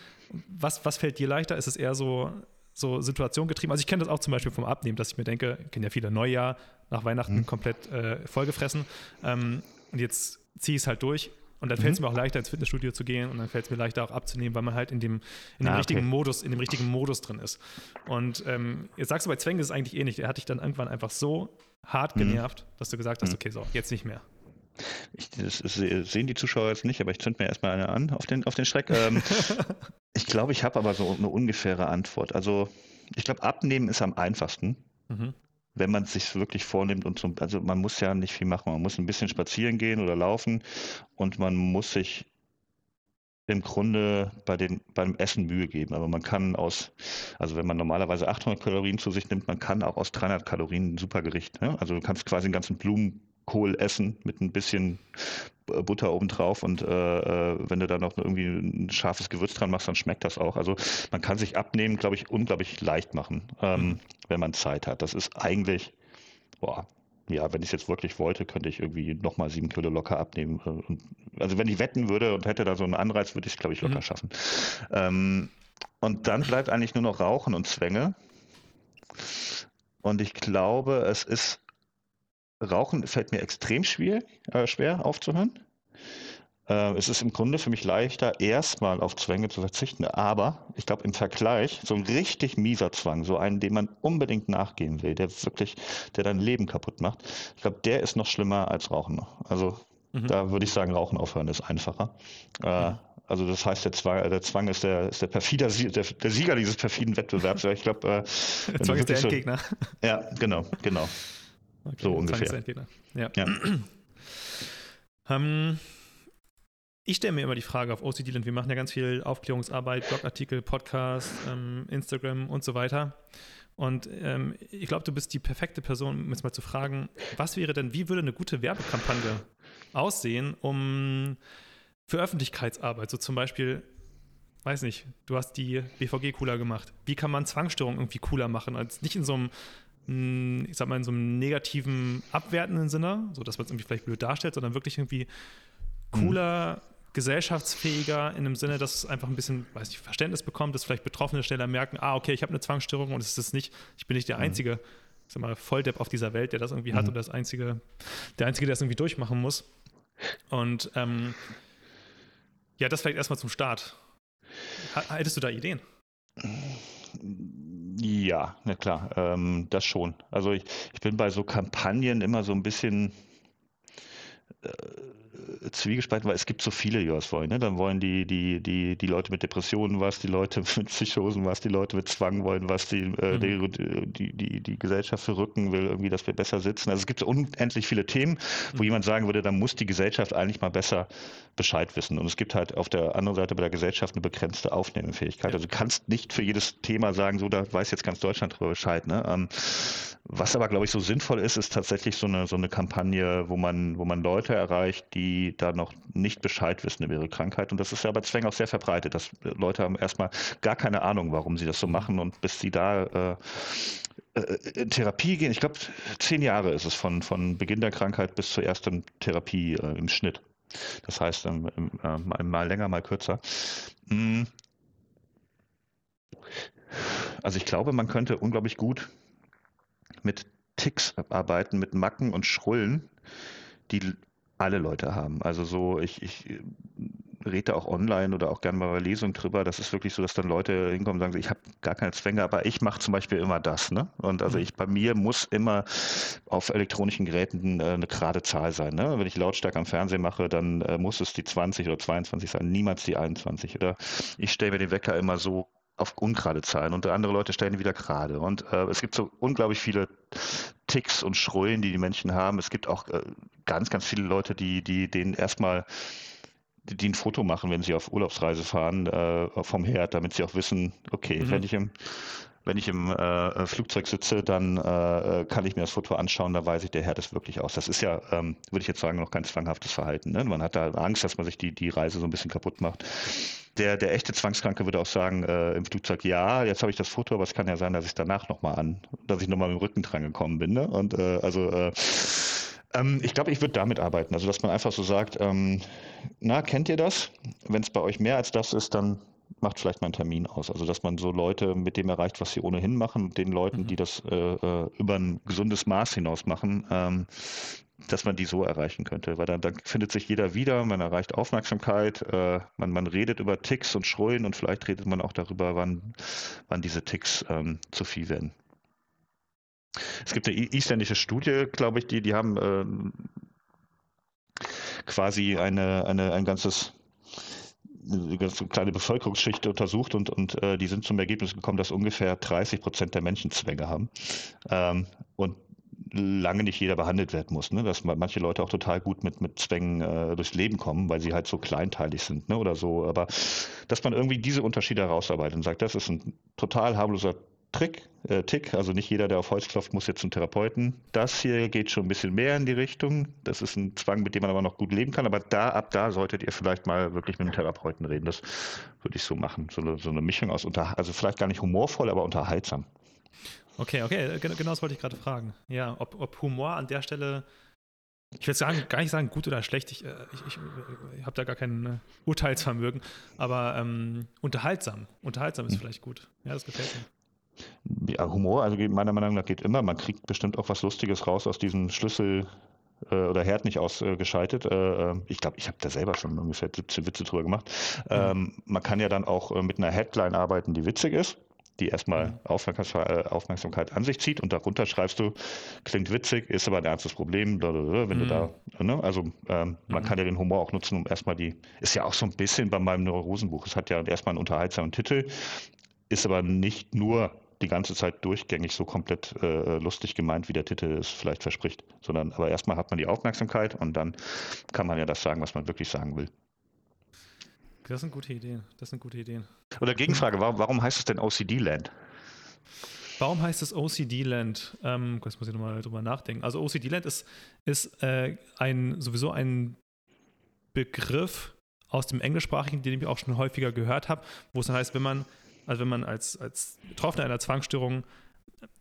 Was, was fällt dir leichter? Ist es eher so, so Situation getrieben? Also ich kenne das auch zum Beispiel vom Abnehmen, dass ich mir denke, ich kenne ja viele Neujahr, nach Weihnachten mhm. komplett äh, vollgefressen ähm, und jetzt ziehe ich es halt durch und dann fällt es mhm. mir auch leichter, ins Fitnessstudio zu gehen und dann fällt es mir leichter auch abzunehmen, weil man halt in dem, in dem ah, richtigen okay. Modus, in dem richtigen Modus drin ist. Und ähm, jetzt sagst du bei Zwängen ist es eigentlich ähnlich. Er hat dich dann irgendwann einfach so hart mhm. genervt, dass du gesagt hast, mhm. okay, so, jetzt nicht mehr. Ich, das, das sehen die Zuschauer jetzt nicht, aber ich zünd mir erstmal eine an auf den, auf den Schreck. Ähm, ich glaube, ich habe aber so eine ungefähre Antwort. Also, ich glaube, abnehmen ist am einfachsten. Mhm wenn man es sich wirklich vornimmt und zum, also man muss ja nicht viel machen, man muss ein bisschen spazieren gehen oder laufen und man muss sich im Grunde bei den, beim Essen Mühe geben. Aber man kann aus, also wenn man normalerweise 800 Kalorien zu sich nimmt, man kann auch aus 300 Kalorien ein super Gericht. Ne? Also du kannst quasi einen ganzen Blumen Kohl essen mit ein bisschen Butter obendrauf und äh, äh, wenn du da noch irgendwie ein scharfes Gewürz dran machst, dann schmeckt das auch. Also man kann sich abnehmen, glaube ich, unglaublich leicht machen, ähm, mhm. wenn man Zeit hat. Das ist eigentlich, boah, ja, wenn ich es jetzt wirklich wollte, könnte ich irgendwie nochmal sieben Kilo locker abnehmen. Und, also wenn ich wetten würde und hätte da so einen Anreiz, würde ich es, glaube ich, locker mhm. schaffen. Ähm, und dann bleibt eigentlich nur noch Rauchen und Zwänge. Und ich glaube, es ist Rauchen fällt mir extrem schwer, äh, schwer aufzuhören. Äh, es ist im Grunde für mich leichter, erstmal auf Zwänge zu verzichten. Aber ich glaube, im Vergleich, so ein richtig mieser Zwang, so einen, dem man unbedingt nachgehen will, der wirklich, der dein Leben kaputt macht, ich glaube, der ist noch schlimmer als Rauchen noch. Also mhm. da würde ich sagen, Rauchen aufhören ist einfacher. Äh, mhm. Also das heißt, der Zwang, der Zwang ist der, ist der perfider, der, der Sieger dieses perfiden Wettbewerbs. Ich glaube, äh, der Zwang ist der Endgegner. So, ja, genau, genau. Okay, so ungefähr. Ja. ja. ähm, ich stelle mir immer die Frage auf OCD-Land, wir machen ja ganz viel Aufklärungsarbeit, Blogartikel, Podcast, ähm, Instagram und so weiter. Und ähm, ich glaube, du bist die perfekte Person, um jetzt mal zu fragen, was wäre denn, wie würde eine gute Werbekampagne aussehen, um für Öffentlichkeitsarbeit, so zum Beispiel, weiß nicht, du hast die BVG cooler gemacht. Wie kann man Zwangsstörung irgendwie cooler machen, als nicht in so einem ich sag mal, in so einem negativen, abwertenden Sinne, so dass man es irgendwie vielleicht blöd darstellt, sondern wirklich irgendwie cooler, mhm. gesellschaftsfähiger in dem Sinne, dass es einfach ein bisschen, weiß nicht, Verständnis bekommt, dass vielleicht Betroffene schneller merken, ah, okay, ich habe eine Zwangsstörung und es ist nicht, ich bin nicht der mhm. einzige, ich sag mal, Volldepp auf dieser Welt, der das irgendwie mhm. hat und das einzige, der einzige, der das irgendwie durchmachen muss. Und ähm, ja, das vielleicht erstmal zum Start. Hättest du da Ideen? Ja, na klar, ähm, das schon. Also ich, ich bin bei so Kampagnen immer so ein bisschen äh, zwiegespalten, weil es gibt so viele, die wollen. Ne? Dann wollen die, die, die, die Leute mit Depressionen was, die Leute mit Psychosen was, die Leute mit Zwang wollen was, die, äh, mhm. die, die, die, Gesellschaft verrücken will, irgendwie, dass wir besser sitzen. Also es gibt unendlich viele Themen, wo mhm. jemand sagen würde, da muss die Gesellschaft eigentlich mal besser Bescheid wissen. Und es gibt halt auf der anderen Seite bei der Gesellschaft eine begrenzte Aufnahmefähigkeit. Also du kannst nicht für jedes Thema sagen, so, da weiß jetzt ganz Deutschland drüber Bescheid. Ne? Ähm, was aber, glaube ich, so sinnvoll ist, ist tatsächlich so eine, so eine Kampagne, wo man, wo man Leute erreicht, die da noch nicht Bescheid wissen über ihre Krankheit. Und das ist ja bei Zwängen auch sehr verbreitet, dass Leute haben erstmal gar keine Ahnung, warum sie das so machen. Und bis sie da äh, äh in Therapie gehen, ich glaube, zehn Jahre ist es von, von Beginn der Krankheit bis zur ersten Therapie äh, im Schnitt. Das heißt, ähm, äh, mal länger, mal kürzer. Hm. Also ich glaube, man könnte unglaublich gut mit Ticks arbeiten, mit Macken und Schrullen, die alle Leute haben. Also so, ich, ich rede da auch online oder auch gerne mal bei Lesungen drüber. Das ist wirklich so, dass dann Leute hinkommen und sagen, ich habe gar keine Zwänge, aber ich mache zum Beispiel immer das. Ne? Und also mhm. ich bei mir muss immer auf elektronischen Geräten äh, eine gerade Zahl sein. Ne? Wenn ich Lautstärke am Fernsehen mache, dann äh, muss es die 20 oder 22 sein, niemals die 21. Oder ich stelle mir den Wecker immer so auf ungerade Zahlen und andere Leute stellen wieder gerade. Und äh, es gibt so unglaublich viele Ticks und Schrullen, die die Menschen haben. Es gibt auch äh, ganz, ganz viele Leute, die, die denen erstmal die, die ein Foto machen, wenn sie auf Urlaubsreise fahren äh, vom Herd, damit sie auch wissen, okay, mhm. wenn ich im wenn ich im äh, Flugzeug sitze, dann äh, kann ich mir das Foto anschauen, da weiß ich, der Herd ist wirklich aus. Das ist ja, ähm, würde ich jetzt sagen, noch kein zwanghaftes Verhalten. Ne? Man hat da Angst, dass man sich die, die Reise so ein bisschen kaputt macht. Der, der echte Zwangskranke würde auch sagen, äh, im Flugzeug, ja, jetzt habe ich das Foto, aber es kann ja sein, dass ich danach nochmal an, dass ich nochmal mit dem Rücken dran gekommen bin. Ne? Und äh, also äh, ähm, ich glaube, ich würde damit arbeiten. Also, dass man einfach so sagt, ähm, na, kennt ihr das? Wenn es bei euch mehr als das ist, dann macht vielleicht mal einen Termin aus. Also dass man so Leute mit dem erreicht, was sie ohnehin machen, den Leuten, mhm. die das äh, äh, über ein gesundes Maß hinaus machen, ähm, dass man die so erreichen könnte. Weil dann, dann findet sich jeder wieder, man erreicht Aufmerksamkeit, äh, man, man redet über Ticks und Schrullen und vielleicht redet man auch darüber, wann, wann diese Ticks ähm, zu viel werden. Es gibt eine isländische Studie, glaube ich, die, die haben äh, quasi eine, eine, ein ganzes eine ganz kleine Bevölkerungsschicht untersucht und, und äh, die sind zum Ergebnis gekommen, dass ungefähr 30 Prozent der Menschen Zwänge haben. Ähm, und lange nicht jeder behandelt werden muss. Ne? Dass manche Leute auch total gut mit, mit Zwängen äh, durchs Leben kommen, weil sie halt so kleinteilig sind ne? oder so. Aber dass man irgendwie diese Unterschiede herausarbeitet und sagt, das ist ein total harmloser Trick, äh, Tick, also nicht jeder, der auf Holz klopft, muss jetzt zum Therapeuten. Das hier geht schon ein bisschen mehr in die Richtung. Das ist ein Zwang, mit dem man aber noch gut leben kann. Aber da, ab da solltet ihr vielleicht mal wirklich mit einem Therapeuten reden. Das würde ich so machen. So eine, so eine Mischung aus, unter, also vielleicht gar nicht humorvoll, aber unterhaltsam. Okay, okay, genau das wollte ich gerade fragen. Ja, ob, ob Humor an der Stelle ich will sagen, gar nicht sagen, gut oder schlecht. Ich, äh, ich, ich, ich habe da gar kein äh, Urteilsvermögen. Aber ähm, unterhaltsam. Unterhaltsam ist hm. vielleicht gut. Ja, das gefällt mir. Ja, Humor, also meiner Meinung nach geht immer. Man kriegt bestimmt auch was Lustiges raus aus diesem Schlüssel äh, oder Herd nicht ausgeschaltet. Äh, äh, ich glaube, ich habe da selber schon ungefähr 17 Witze drüber gemacht. Mhm. Ähm, man kann ja dann auch äh, mit einer Headline arbeiten, die witzig ist die erstmal mhm. Aufmerksamkeit, äh, Aufmerksamkeit an sich zieht und darunter schreibst du, klingt witzig, ist aber ein ernstes Problem, wenn du da, mhm. ne? also ähm, man mhm. kann ja den Humor auch nutzen, um erstmal die, ist ja auch so ein bisschen bei meinem Neurosenbuch, es hat ja erstmal einen unterhaltsamen Titel, ist aber nicht nur die ganze Zeit durchgängig so komplett äh, lustig gemeint, wie der Titel es vielleicht verspricht, sondern aber erstmal hat man die Aufmerksamkeit und dann kann man ja das sagen, was man wirklich sagen will. Das sind gute Ideen. Das sind gute Ideen. Oder Gegenfrage, warum, warum heißt es denn OCD-Land? Warum heißt es OCD-Land? Ähm, jetzt muss ich nochmal drüber nachdenken. Also OCD-Land ist, ist äh, ein, sowieso ein Begriff aus dem Englischsprachigen, den ich auch schon häufiger gehört habe, wo es dann heißt, wenn man also wenn man als, als Betroffener einer Zwangsstörung,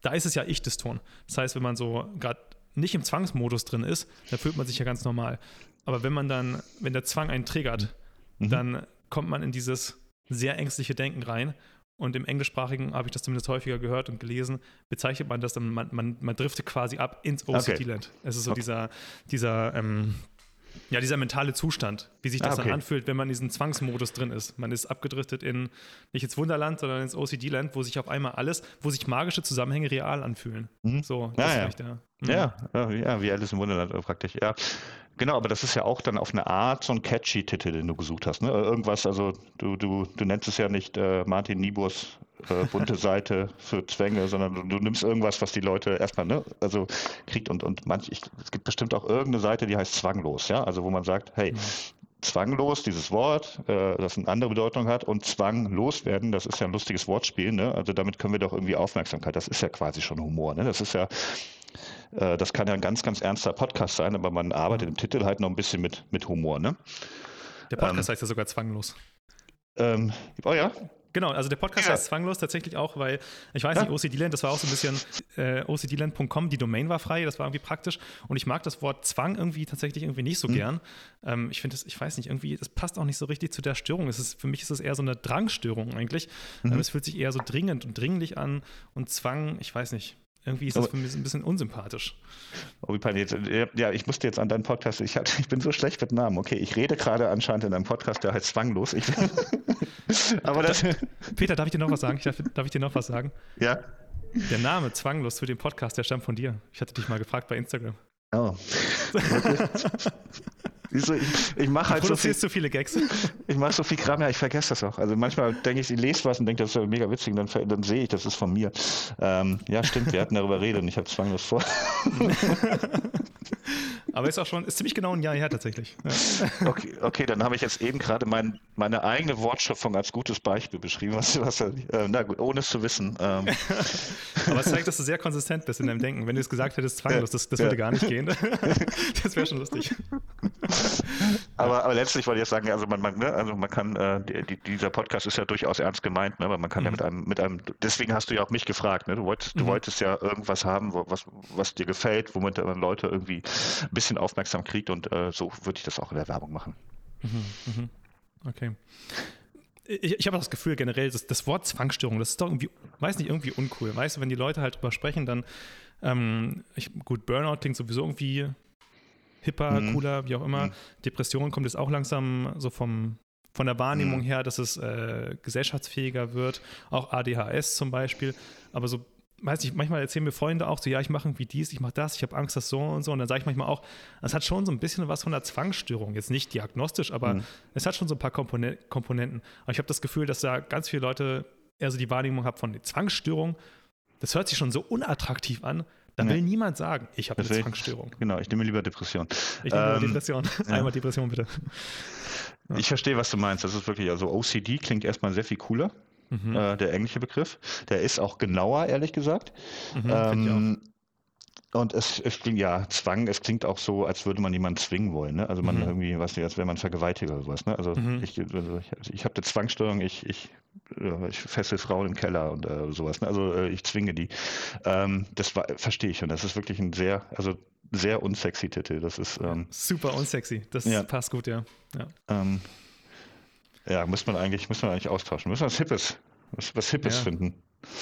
da ist es ja Ich-Dyston. Das heißt, wenn man so gerade nicht im Zwangsmodus drin ist, dann fühlt man sich ja ganz normal. Aber wenn man dann, wenn der Zwang einen triggert, mhm. dann kommt man in dieses sehr ängstliche Denken rein. Und im Englischsprachigen habe ich das zumindest häufiger gehört und gelesen, bezeichnet man das dann, man, man, man driftet quasi ab ins OCD-Land. Okay. Es ist so okay. dieser, dieser ähm, ja, dieser mentale Zustand, wie sich das ah, okay. dann anfühlt, wenn man in diesem Zwangsmodus drin ist. Man ist abgedriftet in nicht ins Wunderland, sondern ins OCD-Land, wo sich auf einmal alles, wo sich magische Zusammenhänge real anfühlen. Mhm. So, das ja, ist ja. Mhm. Ja, ja, wie Alice im Wunderland äh, praktisch. Ja, Genau, aber das ist ja auch dann auf eine Art so ein catchy Titel, den du gesucht hast. Ne? Irgendwas, also du, du, du nennst es ja nicht äh, Martin Niburs äh, bunte Seite für Zwänge, sondern du, du, nimmst irgendwas, was die Leute erstmal, ne, also kriegt und, und manch, ich, es gibt bestimmt auch irgendeine Seite, die heißt zwanglos, ja, also wo man sagt, hey, mhm. zwanglos, dieses Wort, äh, das eine andere Bedeutung hat und Zwang loswerden, das ist ja ein lustiges Wortspiel, ne? Also damit können wir doch irgendwie Aufmerksamkeit, das ist ja quasi schon Humor, ne? Das ist ja äh, das kann ja ein ganz, ganz ernster Podcast sein, aber man arbeitet im Titel halt noch ein bisschen mit, mit Humor. Ne? Der Podcast ähm, heißt ja sogar zwanglos. Ähm, oh ja, Genau, also der Podcast ja. heißt zwanglos tatsächlich auch, weil ich weiß nicht, OCD-Land, das war auch so ein bisschen äh, OCDland.com, die Domain war frei, das war irgendwie praktisch und ich mag das Wort Zwang irgendwie tatsächlich irgendwie nicht so mhm. gern. Ähm, ich finde das, ich weiß nicht, irgendwie, das passt auch nicht so richtig zu der Störung. Es ist, für mich ist es eher so eine Drangstörung eigentlich. Mhm. Ähm, es fühlt sich eher so dringend und dringlich an und Zwang, ich weiß nicht, irgendwie ist das für mich ein bisschen unsympathisch. Oh, wie peinlich. Ja, ich musste jetzt an deinen Podcast. Ich, hatte, ich bin so schlecht mit Namen. Okay, ich rede gerade anscheinend in einem Podcast, der heißt Zwanglos. Ich, aber das, Peter, darf ich dir noch was sagen? Ich darf, darf ich dir noch was sagen? Ja. Der Name Zwanglos für den Podcast, der stammt von dir. Ich hatte dich mal gefragt bei Instagram. Oh. Wieso? Ich, ich mache halt so viel, so viele Gags. Ich mache so viel Kram, ja, ich vergesse das auch. Also manchmal denke ich, ich lese was und denke, das ist ja mega witzig, und dann, dann sehe ich, das ist von mir. Ähm, ja, stimmt, wir hatten darüber redet und ich habe zwanglos vor. Aber ist auch schon, ist ziemlich genau ein Jahr her tatsächlich. Ja. Okay, okay, dann habe ich jetzt eben gerade mein, meine eigene Wortschöpfung als gutes Beispiel beschrieben. Was, was, äh, na gut, ohne es zu wissen. Ähm. Aber es zeigt, dass du sehr konsistent bist in deinem Denken. Wenn du es gesagt hättest, zwanglos, das, das würde gar nicht gehen. das wäre schon lustig. Aber, aber letztlich wollte ich jetzt sagen, also man, man, ne, also man kann, äh, die, dieser Podcast ist ja durchaus ernst gemeint, ne, aber man kann mhm. ja mit einem, mit einem, deswegen hast du ja auch mich gefragt, ne, du wolltest, mhm. du wolltest ja irgendwas haben, wo, was, was dir gefällt, womit man Leute irgendwie ein bisschen aufmerksam kriegt und äh, so würde ich das auch in der Werbung machen. Mhm. mhm. Okay. Ich, ich habe das Gefühl generell, das, das Wort Zwangsstörung, das ist doch irgendwie, weiß nicht, irgendwie uncool. Weißt du, wenn die Leute halt drüber sprechen, dann, ähm, ich, gut, Burnout klingt sowieso irgendwie hipper, mhm. cooler, wie auch immer. Mhm. Depression kommt jetzt auch langsam so vom, von der Wahrnehmung mhm. her, dass es äh, gesellschaftsfähiger wird. Auch ADHS zum Beispiel. Aber so, weiß ich, manchmal erzählen mir Freunde auch so, ja, ich mache irgendwie dies, ich mache das, ich habe Angst, das so und so. Und dann sage ich manchmal auch, das hat schon so ein bisschen was von der Zwangsstörung. Jetzt nicht diagnostisch, aber mhm. es hat schon so ein paar Komponenten. Aber ich habe das Gefühl, dass da ganz viele Leute eher so die Wahrnehmung haben von Zwangsstörung. Das hört sich schon so unattraktiv an, da will niemand sagen, ich habe eine Zwangsstörung. Genau, ich nehme lieber Depression. Ich nehme ähm, Depression. Einmal ja. Depression, bitte. Ja. Ich verstehe, was du meinst. Das ist wirklich, also OCD klingt erstmal sehr viel cooler. Mhm. Äh, der englische Begriff. Der ist auch genauer, ehrlich gesagt. Mhm, ähm, und es, es klingt ja Zwang, es klingt auch so, als würde man jemanden zwingen wollen. Ne? Also man mhm. irgendwie, was nicht, als wäre man Vergewaltiger oder sowas. Ne? Also mhm. ich, also ich, ich habe eine Zwangsstörung, ich, ich, ich fessel Frauen im Keller und äh, sowas. Ne? Also äh, ich zwinge die. Ähm, das verstehe ich und das ist wirklich ein sehr, also sehr unsexy Titel. Das ist ähm, super unsexy. Das ja. passt gut, ja. Ja, ähm, ja muss man eigentlich, muss man eigentlich austauschen. Müssen wir was Hippes, was, was Hippes ja. finden.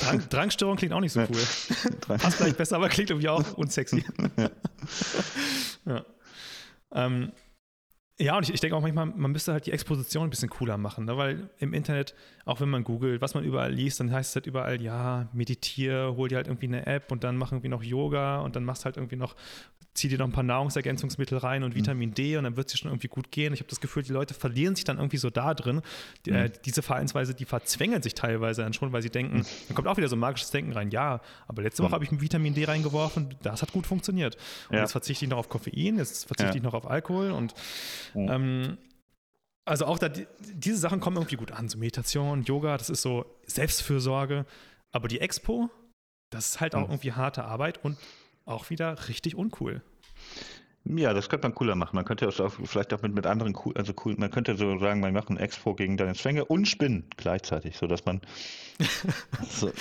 Drang, Drangstörung klingt auch nicht so cool. Passt vielleicht besser, aber klingt irgendwie auch unsexy. ja. ja. Ähm, ja, und ich, ich denke auch manchmal, man müsste halt die Exposition ein bisschen cooler machen, ne? weil im Internet, auch wenn man googelt, was man überall liest, dann heißt es halt überall, ja, meditiere, hol dir halt irgendwie eine App und dann mach irgendwie noch Yoga und dann machst halt irgendwie noch zieh dir noch ein paar Nahrungsergänzungsmittel rein und mhm. Vitamin mhm. D und dann wird es dir schon irgendwie gut gehen. Ich habe das Gefühl, die Leute verlieren sich dann irgendwie so da drin. Die, äh, mhm. äh, diese Verhaltensweise, die verzwängen sich teilweise dann schon, weil sie denken, mhm. dann kommt auch wieder so ein magisches Denken rein. Ja, aber letzte Woche mhm. habe ich ein Vitamin D reingeworfen, das hat gut funktioniert. Und ja. jetzt verzichte ich noch auf Koffein, jetzt verzichte ja. ich noch auf Alkohol und ähm, also auch da, diese Sachen kommen irgendwie gut an. So Meditation, Yoga, das ist so Selbstfürsorge. Aber die Expo, das ist halt auch irgendwie harte Arbeit und auch wieder richtig uncool. Ja, das könnte man cooler machen. Man könnte das auch vielleicht auch mit, mit anderen cool, also cool, man könnte so sagen, man macht ein Expo gegen deine Zwänge und Spinnen gleichzeitig, sodass man. so,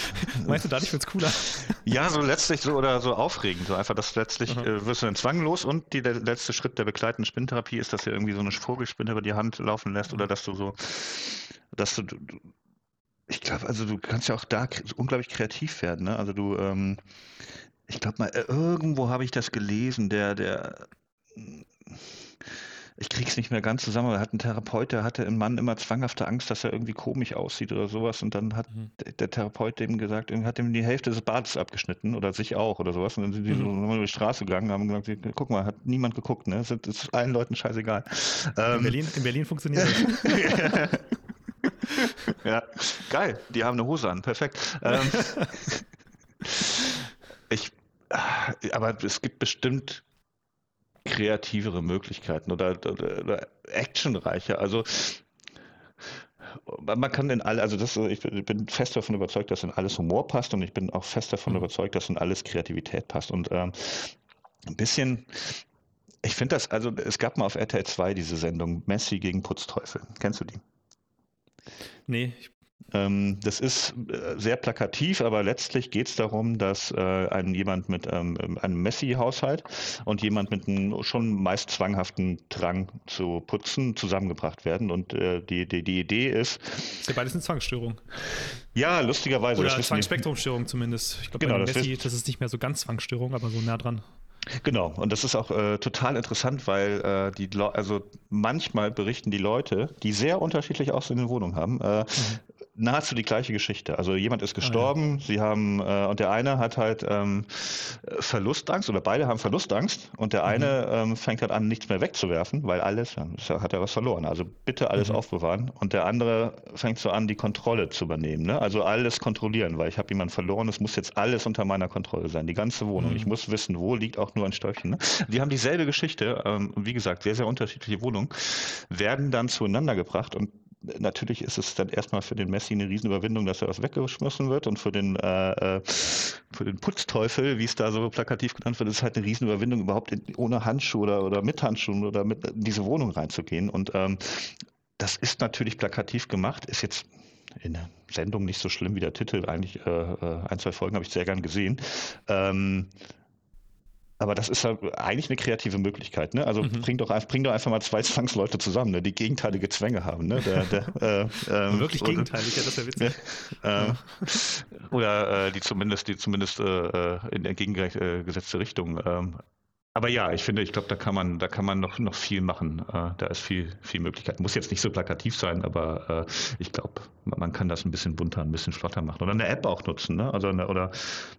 Meinst du, dadurch wird es cooler? Ja, so letztlich so oder so aufregend. So einfach, dass letztlich äh, wirst du dann zwanglos und die, der letzte Schritt der begleitenden Spinntherapie ist, dass du irgendwie so eine Vogelspinne über die Hand laufen lässt oder dass du so, dass du, ich glaube, also du kannst ja auch da unglaublich kreativ werden. Ne? Also du, ähm, ich glaube mal, äh, irgendwo habe ich das gelesen, der, der, ich krieg's nicht mehr ganz zusammen, aber hat ein Therapeut, der hatte im Mann immer zwanghafte Angst, dass er irgendwie komisch aussieht oder sowas. Und dann hat mhm. der Therapeut dem gesagt, hat ihm die Hälfte des Bades abgeschnitten oder sich auch oder sowas. Und dann sind die mhm. so über die Straße gegangen und haben gesagt, guck mal, hat niemand geguckt, ne? Das ist allen Leuten scheißegal. In, ähm, Berlin, in Berlin funktioniert das. ja, geil, die haben eine Hose an, perfekt. Ähm, ich, aber es gibt bestimmt kreativere Möglichkeiten oder, oder, oder actionreicher. Also man kann in alle, also das, ich bin fest davon überzeugt, dass in alles Humor passt und ich bin auch fest davon mhm. überzeugt, dass in alles Kreativität passt. Und ähm, ein bisschen, ich finde das, also es gab mal auf RTL 2 diese Sendung Messi gegen Putzteufel. Kennst du die? Nee, ich das ist äh, sehr plakativ, aber letztlich geht es darum, dass äh, ein, jemand mit ähm, einem Messi-Haushalt und jemand mit einem schon meist zwanghaften Drang zu putzen zusammengebracht werden. Und äh, die, die, die Idee ist. Das ist ja beides eine Zwangsstörung. Ja, lustigerweise. Oder Zwangsspektrumstörung zumindest. Ich glaube, genau, bei Messi, das ist nicht mehr so ganz Zwangsstörung, aber so nah dran. Genau, und das ist auch äh, total interessant, weil äh, die also manchmal berichten die Leute, die sehr unterschiedlich aussehende Wohnungen haben, äh, mhm nahezu die gleiche Geschichte. Also jemand ist gestorben, ah, ja. sie haben äh, und der eine hat halt ähm, Verlustangst oder beide haben Verlustangst und der eine mhm. ähm, fängt halt an, nichts mehr wegzuwerfen, weil alles, hat er was verloren. Also bitte alles mhm. aufbewahren. Und der andere fängt so an, die Kontrolle zu übernehmen. Ne? Also alles kontrollieren, weil ich habe jemanden verloren, es muss jetzt alles unter meiner Kontrolle sein, die ganze Wohnung. Mhm. Ich muss wissen, wo liegt auch nur ein Stäubchen. Ne? Die haben dieselbe Geschichte, ähm, wie gesagt, sehr, sehr unterschiedliche Wohnungen, werden dann zueinander gebracht und natürlich ist es dann erstmal für den Messi eine Riesenüberwindung, dass er was weggeschmissen wird und für den, äh, äh, für den Putzteufel, wie es da so plakativ genannt wird, ist es halt eine Riesenüberwindung, überhaupt in, ohne Handschuhe oder, oder mit Handschuhen oder mit in diese Wohnung reinzugehen. Und ähm, das ist natürlich plakativ gemacht, ist jetzt in der Sendung nicht so schlimm wie der Titel. Eigentlich äh, äh ein, zwei Folgen habe ich sehr gern gesehen. Ähm, aber das ist halt eigentlich eine kreative Möglichkeit. Ne? Also mhm. bring, doch, bring doch einfach mal zwei Zwangsleute zusammen, ne? die gegenteilige Zwänge haben. Ne? Der, der, äh, ähm, Wirklich gegenteilig, ja, das ist ja witzig. Äh, oder äh, die zumindest, die zumindest äh, in der gegengesetzte Richtung ähm, aber ja, ich finde, ich glaube, da kann man, da kann man noch, noch viel machen. Äh, da ist viel, viel Möglichkeit. Muss jetzt nicht so plakativ sein, aber äh, ich glaube, man kann das ein bisschen bunter, ein bisschen flotter machen. Oder eine App auch nutzen. Ne? Also eine, oder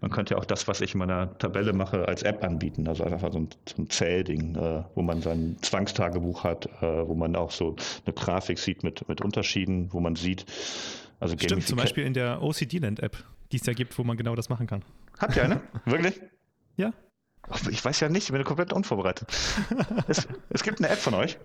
man könnte ja auch das, was ich in meiner Tabelle mache, als App anbieten. Also einfach so ein, so ein Zählding, äh, wo man sein Zwangstagebuch hat, wo man auch so eine Grafik sieht mit, mit Unterschieden, wo man sieht. Also Stimmt, zum Beispiel in der OCD-Land-App, die es ja gibt, wo man genau das machen kann. Hat ja, ne? Wirklich? Ja, ich weiß ja nicht, ich bin komplett unvorbereitet. es, es, gibt eine App von euch.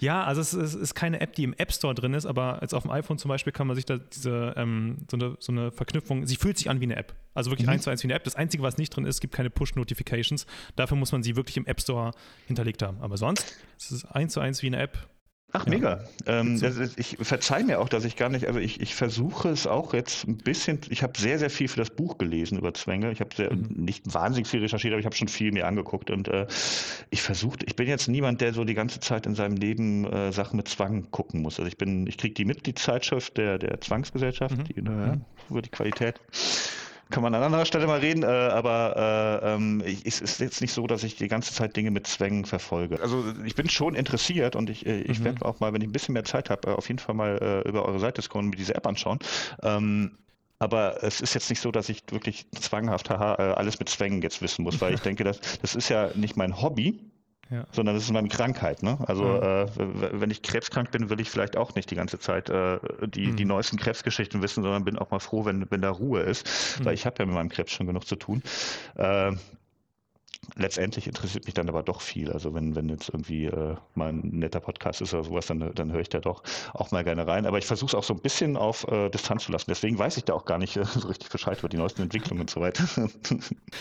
Ja, also es, es, ist keine App, die im App Store drin ist, aber jetzt auf dem iPhone zum Beispiel kann man sich da diese ähm, so, eine, so eine Verknüpfung, sie fühlt sich an wie eine App. Also wirklich mhm. eins zu eins wie eine App. Das Einzige, was nicht drin ist, gibt keine Push-Notifications. Dafür muss man sie wirklich im App Store hinterlegt haben. Aber sonst ist es eins zu eins wie eine App Ach, mega. Ähm, ist, ich verzeih mir auch, dass ich gar nicht, also ich, ich versuche es auch jetzt ein bisschen, ich habe sehr, sehr viel für das Buch gelesen über Zwänge. Ich habe mhm. nicht wahnsinnig viel recherchiert, aber ich habe schon viel mir angeguckt und äh, ich versuche, ich bin jetzt niemand, der so die ganze Zeit in seinem Leben äh, Sachen mit Zwang gucken muss. Also ich bin, ich kriege die mit, die Zeitschrift der, der Zwangsgesellschaft, mhm. die, äh, mhm. über die Qualität kann man an anderer Stelle mal reden, äh, aber äh, ähm, ich, es ist jetzt nicht so, dass ich die ganze Zeit Dinge mit Zwängen verfolge. Also ich bin schon interessiert und ich, äh, ich mhm. werde auch mal, wenn ich ein bisschen mehr Zeit habe, äh, auf jeden Fall mal äh, über eure Seite scrollen und mir diese App anschauen. Ähm, aber es ist jetzt nicht so, dass ich wirklich zwanghaft haha, äh, alles mit Zwängen jetzt wissen muss, weil ich denke, das, das ist ja nicht mein Hobby, ja. sondern das ist meine Krankheit. Ne? Also mhm. äh, wenn ich krebskrank bin, will ich vielleicht auch nicht die ganze Zeit äh, die, mhm. die neuesten Krebsgeschichten wissen, sondern bin auch mal froh, wenn, wenn da Ruhe ist, mhm. weil ich habe ja mit meinem Krebs schon genug zu tun. Äh, letztendlich interessiert mich dann aber doch viel. Also wenn, wenn jetzt irgendwie äh, mal ein netter Podcast ist oder sowas, dann, dann höre ich da doch auch mal gerne rein. Aber ich versuche es auch so ein bisschen auf äh, Distanz zu lassen. Deswegen weiß ich da auch gar nicht äh, so richtig Bescheid über die neuesten Entwicklungen und so weiter.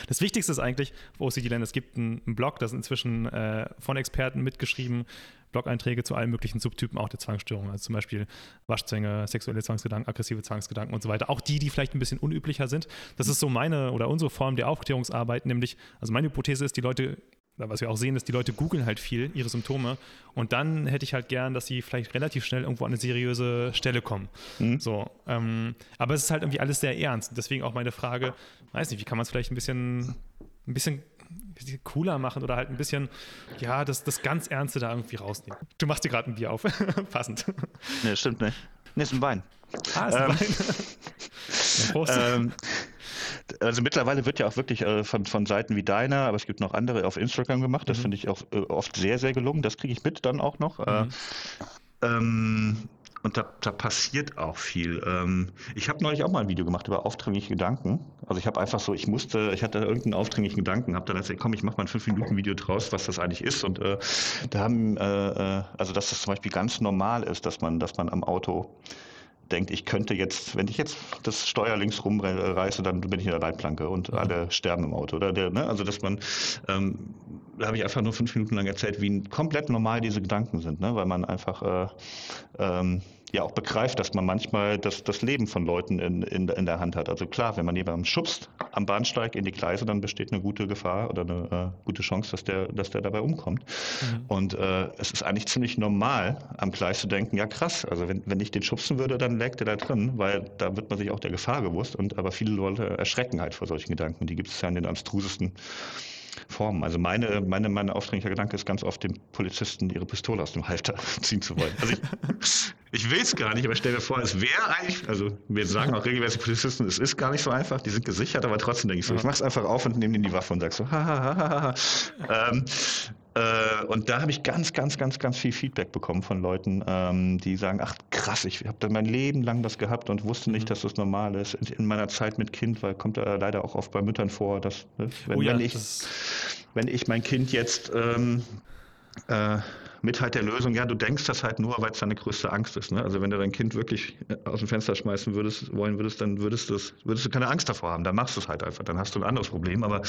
Das Wichtigste ist eigentlich auf OCD Land, es gibt einen, einen Blog, das ist inzwischen äh, von Experten mitgeschrieben, Blog-Einträge zu allen möglichen Subtypen auch der Zwangsstörungen, also zum Beispiel Waschzwänge, sexuelle Zwangsgedanken, aggressive Zwangsgedanken und so weiter. Auch die, die vielleicht ein bisschen unüblicher sind. Das ist so meine oder unsere Form der Aufklärungsarbeit, nämlich, also meine Hypothese ist, die Leute was wir auch sehen, ist, die Leute googeln halt viel ihre Symptome und dann hätte ich halt gern, dass sie vielleicht relativ schnell irgendwo an eine seriöse Stelle kommen. Mhm. So, ähm, aber es ist halt irgendwie alles sehr ernst. Deswegen auch meine Frage, weiß nicht, wie kann man es vielleicht ein bisschen, ein bisschen cooler machen oder halt ein bisschen, ja, das, das ganz Ernste da irgendwie rausnehmen. Du machst dir gerade ein Bier auf. Passend. Nee, stimmt nicht. Nee, ist ein Wein. Ah, ist ein ähm, Wein. ähm, also mittlerweile wird ja auch wirklich äh, von, von Seiten wie deiner, aber es gibt noch andere auf Instagram gemacht. Das mhm. finde ich auch äh, oft sehr, sehr gelungen. Das kriege ich mit dann auch noch. Äh, mhm. Ähm, und da, da passiert auch viel. Ähm, ich habe neulich auch mal ein Video gemacht über aufdringliche Gedanken. Also ich habe einfach so, ich musste, ich hatte irgendeinen aufdringlichen Gedanken, habe dann gesagt, komm, ich mache mal ein 5-Minuten-Video draus, was das eigentlich ist. Und äh, da haben, äh, äh, also dass das zum Beispiel ganz normal ist, dass man, dass man am Auto denkt, ich könnte jetzt, wenn ich jetzt das Steuer links rumreiße, dann bin ich in der Leitplanke und mhm. alle sterben im Auto. Oder der, ne? Also dass man, ähm, da habe ich einfach nur fünf Minuten lang erzählt, wie komplett normal diese Gedanken sind, ne? weil man einfach äh, ähm, ja auch begreift, dass man manchmal das, das Leben von Leuten in, in, in der Hand hat. Also klar, wenn man jemanden schubst am Bahnsteig in die Gleise, dann besteht eine gute Gefahr oder eine äh, gute Chance, dass der, dass der dabei umkommt. Mhm. Und äh, es ist eigentlich ziemlich normal, am Gleis zu denken, ja krass, also wenn, wenn ich den schubsen würde, dann lägt er da drin, weil da wird man sich auch der Gefahr bewusst. Und aber viele Leute erschrecken halt vor solchen Gedanken. Die gibt es ja in den abstrusesten Formen. Also meine, meine, mein aufdringlicher Gedanke ist ganz oft, den Polizisten ihre Pistole aus dem Halter ziehen zu wollen. Also ich, ich will es gar nicht, aber stell mir vor, es wäre eigentlich, also wir sagen auch regelmäßig Polizisten, es ist gar nicht so einfach, die sind gesichert, aber trotzdem denke ich so, ich mach's einfach auf und nehme ihnen die Waffe und sag so, ha, ha, ha, ha. ähm, äh, und da habe ich ganz, ganz, ganz, ganz viel Feedback bekommen von Leuten, ähm, die sagen, ach krass, ich habe mein Leben lang das gehabt und wusste nicht, mhm. dass das normal ist. In, in meiner Zeit mit Kind, weil kommt da leider auch oft bei Müttern vor, dass ne, wenn, oh ja, wenn, ich, wenn ich mein Kind jetzt ähm, äh, mit halt der Lösung, ja, du denkst das halt nur, weil es deine größte Angst ist. Ne? Also wenn du dein Kind wirklich äh, aus dem Fenster schmeißen würdest, wollen würdest, dann würdest du, würdest du keine Angst davor haben. Dann machst du es halt einfach. Dann hast du ein anderes Problem. Aber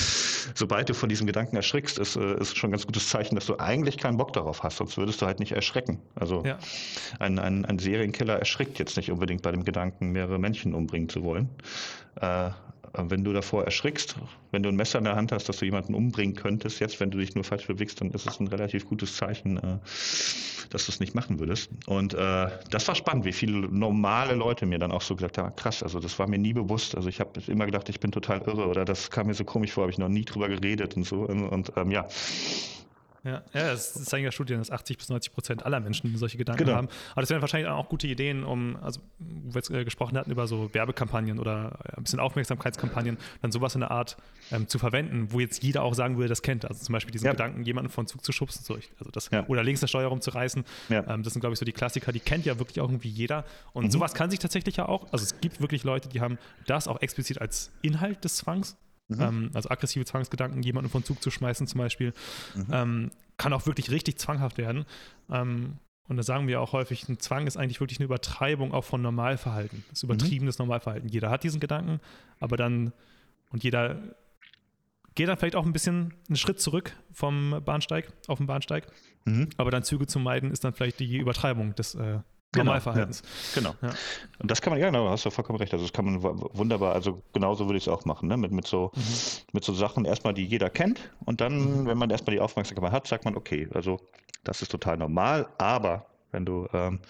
sobald du von diesem Gedanken erschrickst, ist, äh, ist schon ein ganz gutes Zeichen, dass du eigentlich keinen Bock darauf hast. Sonst würdest du halt nicht erschrecken. Also ja. ein, ein, ein Serienkiller erschrickt jetzt nicht unbedingt bei dem Gedanken, mehrere Menschen umbringen zu wollen. Äh, wenn du davor erschrickst, wenn du ein Messer in der Hand hast, dass du jemanden umbringen könntest, jetzt, wenn du dich nur falsch bewegst, dann ist es ein relativ gutes Zeichen, äh, dass du es nicht machen würdest. Und äh, das war spannend, wie viele normale Leute mir dann auch so gesagt haben, krass, also das war mir nie bewusst. Also ich habe immer gedacht, ich bin total irre oder das kam mir so komisch vor, habe ich noch nie drüber geredet und so. Und, und ähm, ja, ja, ja, es zeigen ja Studien, dass 80 bis 90 Prozent aller Menschen solche Gedanken genau. haben. Aber das wären wahrscheinlich auch gute Ideen, um, also wo wir jetzt äh, gesprochen hatten über so Werbekampagnen oder äh, ein bisschen Aufmerksamkeitskampagnen, dann sowas in der Art ähm, zu verwenden, wo jetzt jeder auch sagen würde, das kennt. Also zum Beispiel diesen ja. Gedanken, jemanden von Zug zu schubsen, so, also das, ja. oder links eine Steuer rumzureißen. Ja. Ähm, das sind, glaube ich, so die Klassiker, die kennt ja wirklich auch irgendwie jeder. Und mhm. sowas kann sich tatsächlich ja auch, also es gibt wirklich Leute, die haben das auch explizit als Inhalt des Zwangs Mhm. Ähm, also aggressive Zwangsgedanken, jemanden vom Zug zu schmeißen zum Beispiel, mhm. ähm, kann auch wirklich richtig zwanghaft werden. Ähm, und da sagen wir auch häufig, ein Zwang ist eigentlich wirklich eine Übertreibung auch von Normalverhalten. Das ist übertriebenes mhm. Normalverhalten. Jeder hat diesen Gedanken, aber dann, und jeder geht dann vielleicht auch ein bisschen einen Schritt zurück vom Bahnsteig, auf dem Bahnsteig. Mhm. Aber dann Züge zu meiden, ist dann vielleicht die Übertreibung des äh, Normalverhaltens. Genau. Ja. Und das kann man, ja, genau, hast du vollkommen recht. Also das kann man wunderbar, also genauso würde ich es auch machen, ne? mit, mit, so, mhm. mit so Sachen erstmal, die jeder kennt. Und dann, mhm. wenn man erstmal die Aufmerksamkeit hat, sagt man, okay, also das ist total normal, aber wenn du ähm,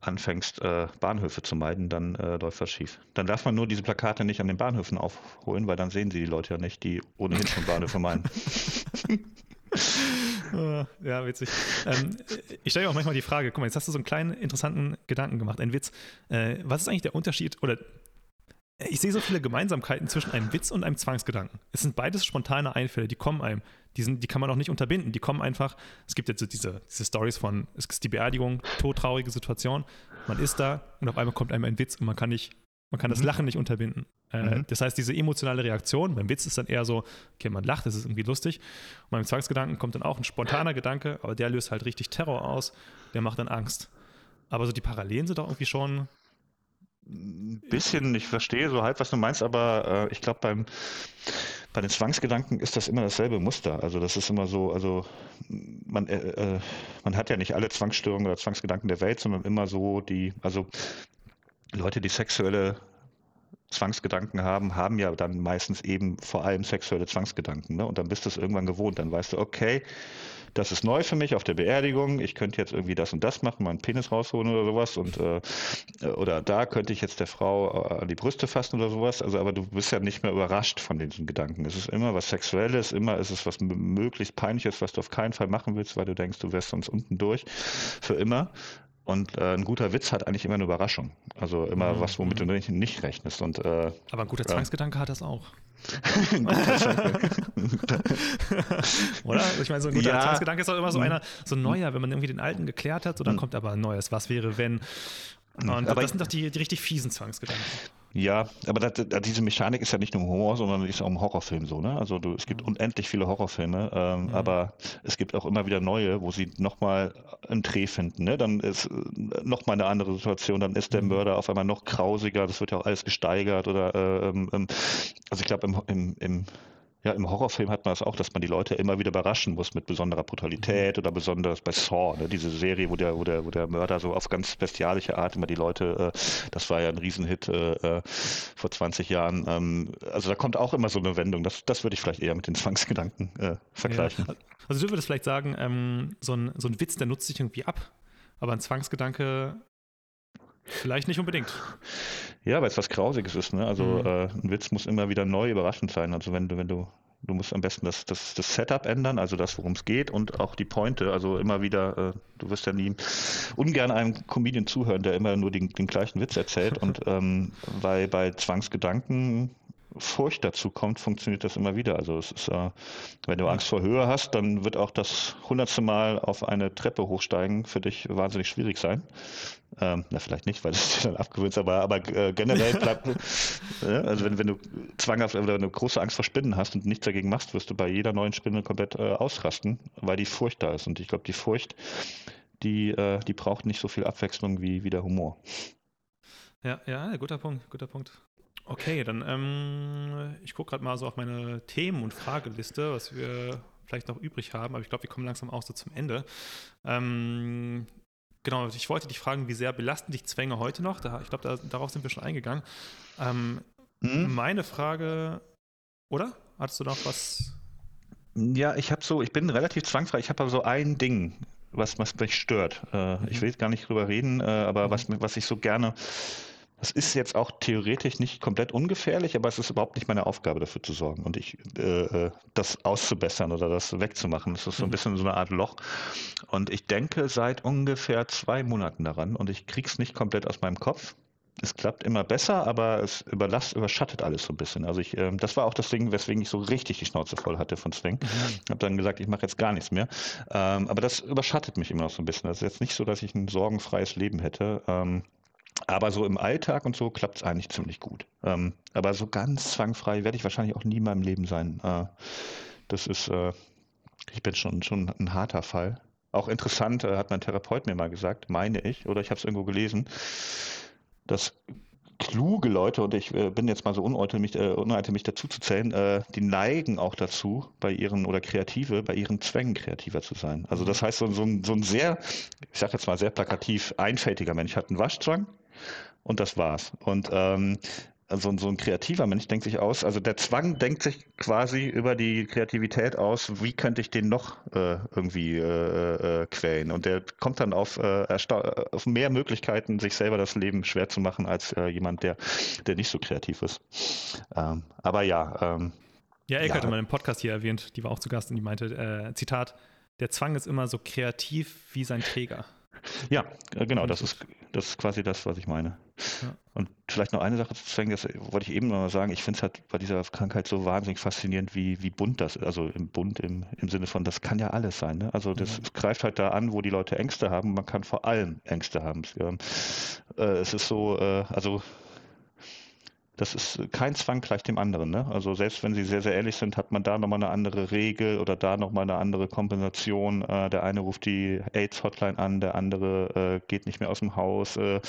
anfängst, äh, Bahnhöfe zu meiden, dann äh, läuft was schief. Dann darf man nur diese Plakate nicht an den Bahnhöfen aufholen, weil dann sehen sie die Leute ja nicht, die ohnehin schon Bahnhöfe meiden. ja, witzig. Ähm, ich stelle auch manchmal die Frage, guck mal, jetzt hast du so einen kleinen interessanten Gedanken gemacht, ein Witz. Äh, was ist eigentlich der Unterschied oder ich sehe so viele Gemeinsamkeiten zwischen einem Witz und einem Zwangsgedanken. Es sind beides spontane Einfälle, die kommen einem. Die, sind, die kann man auch nicht unterbinden. Die kommen einfach. Es gibt jetzt diese, diese Stories von, es ist die Beerdigung, todtraurige Situation. Man ist da und auf einmal kommt einem ein Witz und man kann nicht man kann das mhm. Lachen nicht unterbinden. Äh, mhm. Das heißt, diese emotionale Reaktion, beim Witz ist dann eher so, okay, man lacht, das ist irgendwie lustig. Und beim Zwangsgedanken kommt dann auch ein spontaner Gedanke, aber der löst halt richtig Terror aus, der macht dann Angst. Aber so die Parallelen sind doch irgendwie schon. Ein bisschen, ich verstehe so halb, was du meinst, aber äh, ich glaube, beim bei den Zwangsgedanken ist das immer dasselbe Muster. Also das ist immer so, also man, äh, äh man hat ja nicht alle Zwangsstörungen oder Zwangsgedanken der Welt, sondern immer so die, also Leute, die sexuelle Zwangsgedanken haben, haben ja dann meistens eben vor allem sexuelle Zwangsgedanken. Ne? Und dann bist du es irgendwann gewohnt. Dann weißt du, okay, das ist neu für mich auf der Beerdigung. Ich könnte jetzt irgendwie das und das machen, meinen Penis rausholen oder sowas. Und äh, oder da könnte ich jetzt der Frau äh, an die Brüste fassen oder sowas. Also, aber du bist ja nicht mehr überrascht von diesen Gedanken. Es ist immer was Sexuelles, immer ist es was möglichst Peinliches, was du auf keinen Fall machen willst, weil du denkst, du wärst sonst unten durch. Für immer. Und äh, ein guter Witz hat eigentlich immer eine Überraschung. Also immer mhm. was, womit du nicht, nicht rechnest. Und, äh, Aber ein guter Zwangsgedanke äh, hat das auch. Oder? Ich meine, so ein guter ja. Zwangsgedanke ist auch immer so mhm. einer, so ein neuer, wenn man irgendwie den alten geklärt hat, so dann mhm. kommt aber ein neues. Was wäre, wenn? Und aber das sind doch die, die richtig fiesen Zwangsgedanken. Ja, aber das, diese Mechanik ist ja nicht nur im Humor, sondern ist auch im Horrorfilm so. Ne? Also du, es gibt unendlich viele Horrorfilme, ähm, mhm. aber es gibt auch immer wieder neue, wo sie nochmal einen Dreh finden. Ne? Dann ist äh, nochmal eine andere Situation, dann ist der mhm. Mörder auf einmal noch grausiger, das wird ja auch alles gesteigert. Oder äh, ähm, ähm also ich glaube im, im, im ja, im Horrorfilm hat man das auch, dass man die Leute immer wieder überraschen muss mit besonderer Brutalität oder besonders bei Saw, ne? diese Serie, wo der, wo der, wo der Mörder so auf ganz bestialische Art immer die Leute, äh, das war ja ein Riesenhit äh, äh vor 20 Jahren. Ähm, also da kommt auch immer so eine Wendung. Das, das würde ich vielleicht eher mit den Zwangsgedanken äh, vergleichen. Ja. Also du würdest vielleicht sagen, ähm, so, ein, so ein Witz, der nutzt sich irgendwie ab, aber ein Zwangsgedanke Vielleicht nicht unbedingt. Ja, weil es was Grausiges ist. Ne? Also mhm. äh, ein Witz muss immer wieder neu überraschend sein. Also wenn du, wenn du, du musst am besten das, das, das Setup ändern, also das, worum es geht und auch die Pointe. Also immer wieder, äh, du wirst ja nie ungern einem Comedian zuhören, der immer nur den, den gleichen Witz erzählt. und ähm, bei, bei Zwangsgedanken Furcht dazu kommt, funktioniert das immer wieder. Also es ist, äh, wenn du Angst vor Höhe hast, dann wird auch das hundertste Mal auf eine Treppe hochsteigen für dich wahnsinnig schwierig sein. Ähm, na, vielleicht nicht, weil es dir dann abgewöhnt aber, aber äh, generell bleibt, äh, also wenn, wenn du zwanghaft oder eine große Angst vor Spinnen hast und nichts dagegen machst, wirst du bei jeder neuen Spinne komplett äh, ausrasten, weil die Furcht da ist. Und ich glaube, die Furcht, die, äh, die braucht nicht so viel Abwechslung wie, wie der Humor. Ja, ja, guter Punkt, guter Punkt. Okay, dann ähm, ich gucke gerade mal so auf meine Themen- und Frageliste, was wir vielleicht noch übrig haben, aber ich glaube, wir kommen langsam auch so zum Ende. Ähm, genau, ich wollte dich fragen, wie sehr belasten dich Zwänge heute noch? Da, ich glaube, da, darauf sind wir schon eingegangen. Ähm, hm? Meine Frage, oder? Hattest du noch was? Ja, ich habe so, ich bin relativ zwangfrei. Ich habe aber so ein Ding, was, was mich stört. Äh, mhm. Ich will jetzt gar nicht drüber reden, äh, aber mhm. was, was ich so gerne das ist jetzt auch theoretisch nicht komplett ungefährlich, aber es ist überhaupt nicht meine Aufgabe, dafür zu sorgen und ich, äh, äh, das auszubessern oder das wegzumachen. Das ist so ein mhm. bisschen so eine Art Loch. Und ich denke seit ungefähr zwei Monaten daran und ich krieg's nicht komplett aus meinem Kopf. Es klappt immer besser, aber es überlasst, überschattet alles so ein bisschen. Also ich, äh, das war auch das Ding, weswegen ich so richtig die Schnauze voll hatte von Swing. Mhm. Habe dann gesagt, ich mache jetzt gar nichts mehr. Ähm, aber das überschattet mich immer noch so ein bisschen. Das ist jetzt nicht so, dass ich ein sorgenfreies Leben hätte. Ähm, aber so im Alltag und so klappt es eigentlich ziemlich gut. Ähm, aber so ganz zwangfrei werde ich wahrscheinlich auch nie in meinem Leben sein. Äh, das ist, äh, ich bin schon, schon ein harter Fall. Auch interessant, äh, hat mein Therapeut mir mal gesagt, meine ich, oder ich habe es irgendwo gelesen, dass kluge Leute, und ich äh, bin jetzt mal so uneitel, mich, äh, uneitel, mich dazu zu zählen, äh, die neigen auch dazu, bei ihren, oder Kreative, bei ihren Zwängen kreativer zu sein. Also das heißt, so, so, ein, so ein sehr, ich sage jetzt mal sehr plakativ, einfältiger Mensch hat einen Waschzwang, und das war's. Und ähm, also so ein kreativer Mensch denkt sich aus, also der Zwang denkt sich quasi über die Kreativität aus, wie könnte ich den noch äh, irgendwie äh, äh, quälen? Und der kommt dann auf, äh, auf mehr Möglichkeiten, sich selber das Leben schwer zu machen, als äh, jemand, der, der nicht so kreativ ist. Ähm, aber ja. Ähm, ja, Elke ja. hatte mal im Podcast hier erwähnt, die war auch zu Gast und die meinte, äh, Zitat, der Zwang ist immer so kreativ wie sein Träger. Ja, äh, genau, das ist, das ist quasi das, was ich meine. Ja. Und vielleicht noch eine Sache zu zeigen, das wollte ich eben noch mal sagen, ich finde es halt bei dieser Krankheit so wahnsinnig faszinierend, wie, wie bunt das ist. Also im bunt im, im Sinne von, das kann ja alles sein. Ne? Also das ja. greift halt da an, wo die Leute Ängste haben. Man kann vor allem Ängste haben. Äh, es ist so, äh, also das ist kein Zwang gleich dem anderen. Ne? Also selbst wenn sie sehr, sehr ähnlich sind, hat man da nochmal eine andere Regel oder da nochmal eine andere Kompensation. Äh, der eine ruft die AIDS-Hotline an, der andere äh, geht nicht mehr aus dem Haus. Äh,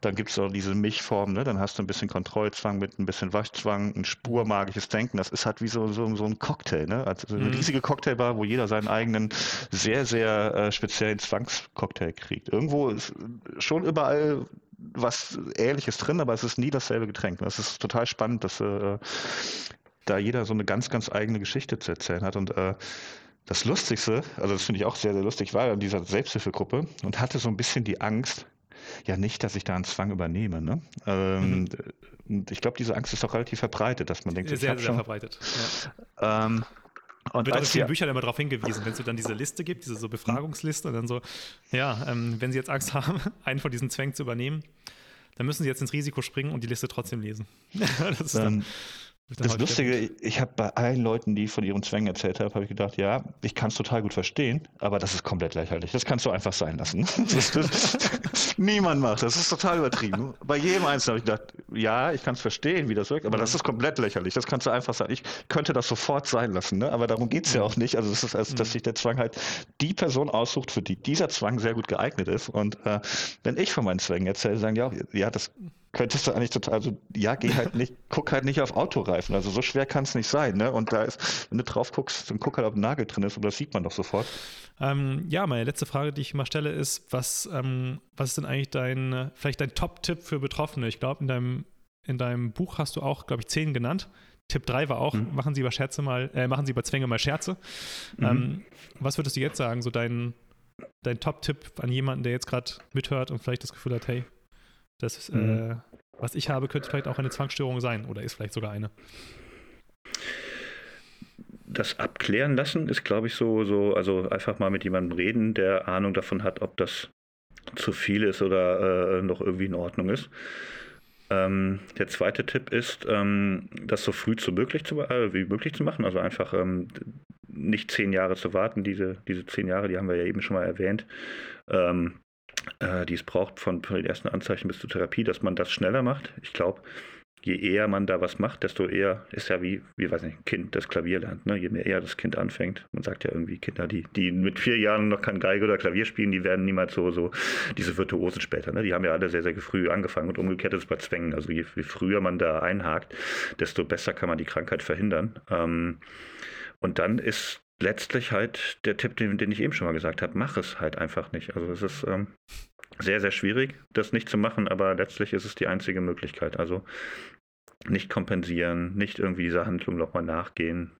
dann gibt es auch diese Mischform, ne? dann hast du ein bisschen Kontrollzwang mit ein bisschen Waschzwang, ein spurmagisches Denken. Das ist halt wie so, so, so ein Cocktail, ne? also eine mhm. riesige Cocktailbar, wo jeder seinen eigenen sehr, sehr äh, speziellen Zwangscocktail kriegt. Irgendwo ist schon überall was Ähnliches drin, aber es ist nie dasselbe Getränk. Das ist total spannend, dass äh, da jeder so eine ganz, ganz eigene Geschichte zu erzählen hat. Und äh, das Lustigste, also das finde ich auch sehr, sehr lustig, war in dieser Selbsthilfegruppe und hatte so ein bisschen die Angst, ja nicht, dass ich da einen Zwang übernehme. Ne? Ähm, mhm. Und ich glaube, diese Angst ist auch relativ verbreitet, dass man denkt, sehr, ich sehr schon, verbreitet. Ja. Ähm, und wird auch in vielen ja, Büchern immer darauf hingewiesen, wenn es dann diese Liste gibt, diese so Befragungsliste und dann so, ja, ähm, wenn Sie jetzt Angst haben, einen von diesen Zwängen zu übernehmen, dann müssen Sie jetzt ins Risiko springen und die Liste trotzdem lesen. das ist dann, das, das Lustige, ich habe bei allen Leuten, die von ihren Zwängen erzählt haben, habe ich gedacht, ja, ich kann es total gut verstehen, aber das ist komplett lächerlich. Das kannst du einfach sein lassen. Das, das, Niemand macht das. Das ist total übertrieben. Bei jedem Einzelnen habe ich gedacht, ja, ich kann es verstehen, wie das wirkt, aber das ist komplett lächerlich. Das kannst du einfach sagen. Ich könnte das sofort sein lassen, ne? aber darum geht es ja auch nicht. Also, das ist, also, dass sich der Zwang halt die Person aussucht, für die dieser Zwang sehr gut geeignet ist. Und äh, wenn ich von meinen Zwängen erzähle, sagen die auch, ja, das könntest du eigentlich total, also ja, geh halt nicht, guck halt nicht auf Autoreifen. Also so schwer kann es nicht sein, ne? Und da ist, wenn du drauf guckst, dann guck halt, ob ein Nagel drin ist, und das sieht man doch sofort. Ähm, ja, meine letzte Frage, die ich immer stelle, ist, was, ähm, was ist denn eigentlich dein, vielleicht dein Top-Tipp für Betroffene? Ich glaube, in deinem, in deinem Buch hast du auch, glaube ich, zehn genannt. Tipp 3 war auch, mhm. machen Sie über Scherze mal, äh, machen Sie über Zwänge mal Scherze. Mhm. Ähm, was würdest du jetzt sagen, so dein, dein Top-Tipp an jemanden, der jetzt gerade mithört und vielleicht das Gefühl hat, hey, das, mhm. äh, was ich habe, könnte vielleicht auch eine Zwangsstörung sein oder ist vielleicht sogar eine. Das abklären lassen ist, glaube ich, so, so, also einfach mal mit jemandem reden, der Ahnung davon hat, ob das zu viel ist oder äh, noch irgendwie in Ordnung ist. Ähm, der zweite Tipp ist, ähm, das so früh zu möglich zu, äh, wie möglich zu machen. Also einfach ähm, nicht zehn Jahre zu warten. Diese, diese zehn Jahre, die haben wir ja eben schon mal erwähnt. Ähm, äh, die es braucht von, von, den ersten Anzeichen bis zur Therapie, dass man das schneller macht. Ich glaube, je eher man da was macht, desto eher ist ja wie, wie weiß nicht, ein Kind, das Klavier lernt. Ne? Je mehr eher das Kind anfängt. Man sagt ja irgendwie, Kinder, die, die mit vier Jahren noch kein Geige oder Klavier spielen, die werden niemals so, so diese Virtuosen später. Ne? Die haben ja alle sehr, sehr früh angefangen und umgekehrt ist es bei Zwängen. Also je, je, früher man da einhakt, desto besser kann man die Krankheit verhindern. Ähm, und dann ist letztlich halt der Tipp, den, den ich eben schon mal gesagt habe, mach es halt einfach nicht. Also es ist ähm, sehr, sehr schwierig, das nicht zu machen, aber letztlich ist es die einzige Möglichkeit. Also nicht kompensieren, nicht irgendwie dieser Handlung nochmal nachgehen.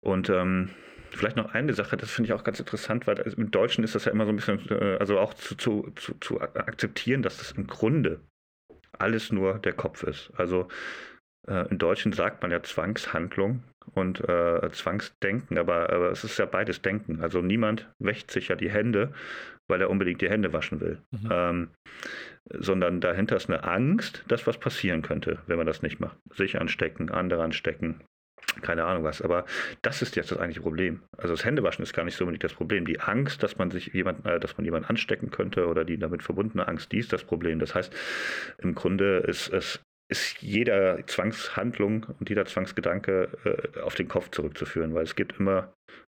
Und ähm, vielleicht noch eine Sache, das finde ich auch ganz interessant, weil im Deutschen ist das ja immer so ein bisschen, äh, also auch zu, zu, zu, zu akzeptieren, dass das im Grunde alles nur der Kopf ist. Also äh, Im Deutschen sagt man ja Zwangshandlung und äh, Zwangsdenken, aber, aber es ist ja beides Denken. Also niemand wäscht sich ja die Hände, weil er unbedingt die Hände waschen will. Mhm. Ähm, sondern dahinter ist eine Angst, dass was passieren könnte, wenn man das nicht macht. Sich anstecken, andere anstecken, keine Ahnung was. Aber das ist jetzt das eigentliche Problem. Also das Händewaschen ist gar nicht so unbedingt das Problem. Die Angst, dass man sich jemand, äh, dass man jemanden anstecken könnte oder die damit verbundene Angst, die ist das Problem. Das heißt, im Grunde ist es ist jeder Zwangshandlung und jeder Zwangsgedanke äh, auf den Kopf zurückzuführen, weil es gibt immer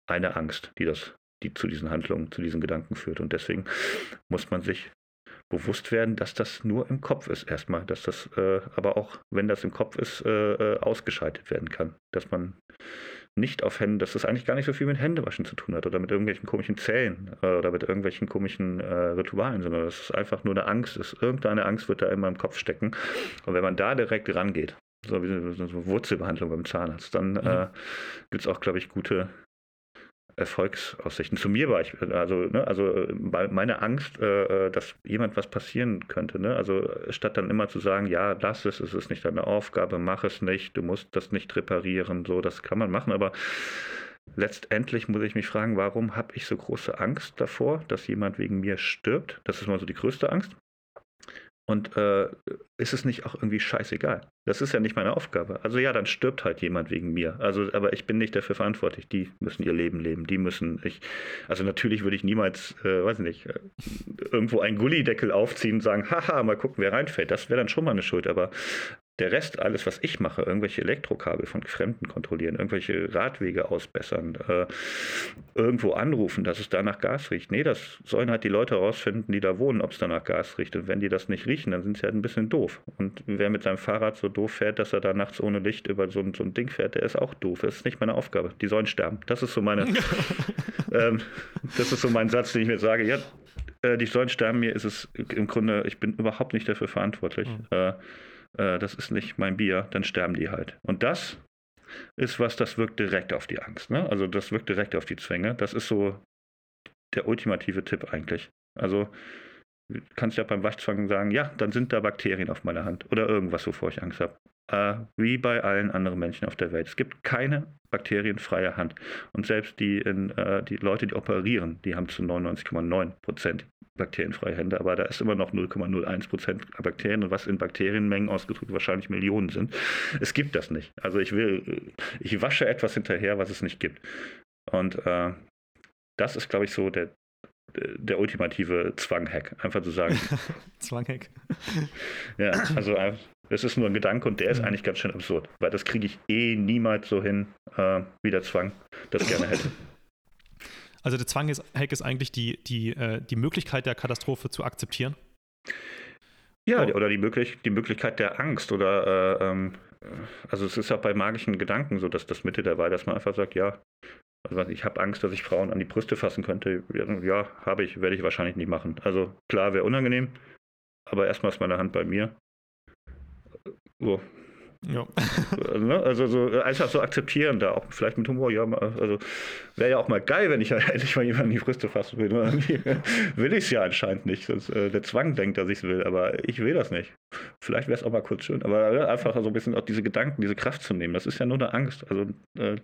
eine Angst, die das, die zu diesen Handlungen, zu diesen Gedanken führt. Und deswegen muss man sich bewusst werden, dass das nur im Kopf ist erstmal, dass das äh, aber auch, wenn das im Kopf ist, äh, äh ausgeschaltet werden kann, dass man nicht auf Hände, dass das eigentlich gar nicht so viel mit Händewaschen zu tun hat oder mit irgendwelchen komischen Zellen äh, oder mit irgendwelchen komischen äh, Ritualen, sondern dass es einfach nur eine Angst ist. Irgendeine Angst wird da immer im Kopf stecken. Und wenn man da direkt rangeht, so wie so eine Wurzelbehandlung beim Zahnarzt, dann mhm. äh, gibt es auch, glaube ich, gute Erfolgsaussichten. Zu mir war ich, also, ne, also meine Angst, äh, äh, dass jemand was passieren könnte. Ne? Also statt dann immer zu sagen, ja, lass es, es ist nicht deine Aufgabe, mach es nicht, du musst das nicht reparieren, so, das kann man machen, aber letztendlich muss ich mich fragen, warum habe ich so große Angst davor, dass jemand wegen mir stirbt? Das ist mal so die größte Angst. Und äh, ist es nicht auch irgendwie scheißegal? Das ist ja nicht meine Aufgabe. Also ja, dann stirbt halt jemand wegen mir. Also, aber ich bin nicht dafür verantwortlich. Die müssen ihr Leben leben. Die müssen ich. Also natürlich würde ich niemals, äh, weiß nicht, äh, irgendwo einen Gullideckel aufziehen und sagen, haha, mal gucken, wer reinfällt. Das wäre dann schon mal eine Schuld. Aber der Rest, alles, was ich mache, irgendwelche Elektrokabel von Fremden kontrollieren, irgendwelche Radwege ausbessern, äh, irgendwo anrufen, dass es da nach Gas riecht. Nee, das sollen halt die Leute herausfinden, die da wohnen, ob es da nach Gas riecht. Und wenn die das nicht riechen, dann sind sie halt ein bisschen doof. Und wer mit seinem Fahrrad so doof fährt, dass er da nachts ohne Licht über so ein, so ein Ding fährt, der ist auch doof. Das ist nicht meine Aufgabe. Die sollen sterben. Das ist so meine, ähm, das ist so mein Satz, den ich mir sage. Ja, äh, die sollen sterben. Mir ist es im Grunde, ich bin überhaupt nicht dafür verantwortlich. Mhm. Äh, äh, das ist nicht mein Bier, dann sterben die halt. Und das ist was, das wirkt direkt auf die Angst. Ne? Also das wirkt direkt auf die Zwänge. Das ist so der ultimative Tipp eigentlich. Also du kannst ja beim Waschzwang sagen, ja, dann sind da Bakterien auf meiner Hand oder irgendwas, wovor ich Angst habe. Äh, wie bei allen anderen Menschen auf der Welt. Es gibt keine bakterienfreie Hand. Und selbst die, in, äh, die Leute, die operieren, die haben zu 99,9 Prozent bakterienfreie Hände, aber da ist immer noch 0,01 Prozent Bakterien und was in Bakterienmengen ausgedrückt wahrscheinlich Millionen sind. Es gibt das nicht. Also ich will, ich wasche etwas hinterher, was es nicht gibt. Und äh, das ist, glaube ich, so der der ultimative Zwang-Hack. Einfach zu sagen. Zwang-Hack. ja, also es ist nur ein Gedanke und der ist mhm. eigentlich ganz schön absurd, weil das kriege ich eh niemals so hin, äh, wie der Zwang das gerne hätte. Also der Zwang ist, Hack ist eigentlich die, die, äh, die Möglichkeit der Katastrophe zu akzeptieren. Ja, oh. oder die, möglich die Möglichkeit der Angst oder äh, ähm, also es ist ja bei magischen Gedanken so, dass das Mitte dabei, dass man einfach sagt, ja, also ich habe Angst, dass ich Frauen an die Brüste fassen könnte. Ja, habe ich, werde ich wahrscheinlich nicht machen. Also klar, wäre unangenehm, aber erstmal ist meine Hand bei mir. So, ja. Ne? Also so äh, einfach so akzeptieren, da auch vielleicht mit Humor, ja, also wäre ja auch mal geil, wenn ich endlich mal jemanden in die Brüste fassen will. will ich es ja anscheinend nicht. Sonst, äh, der Zwang denkt, dass ich es will, aber ich will das nicht. Vielleicht wäre es auch mal kurz schön, aber äh, einfach so ein bisschen auch diese Gedanken, diese Kraft zu nehmen. Das ist ja nur eine Angst. Also äh,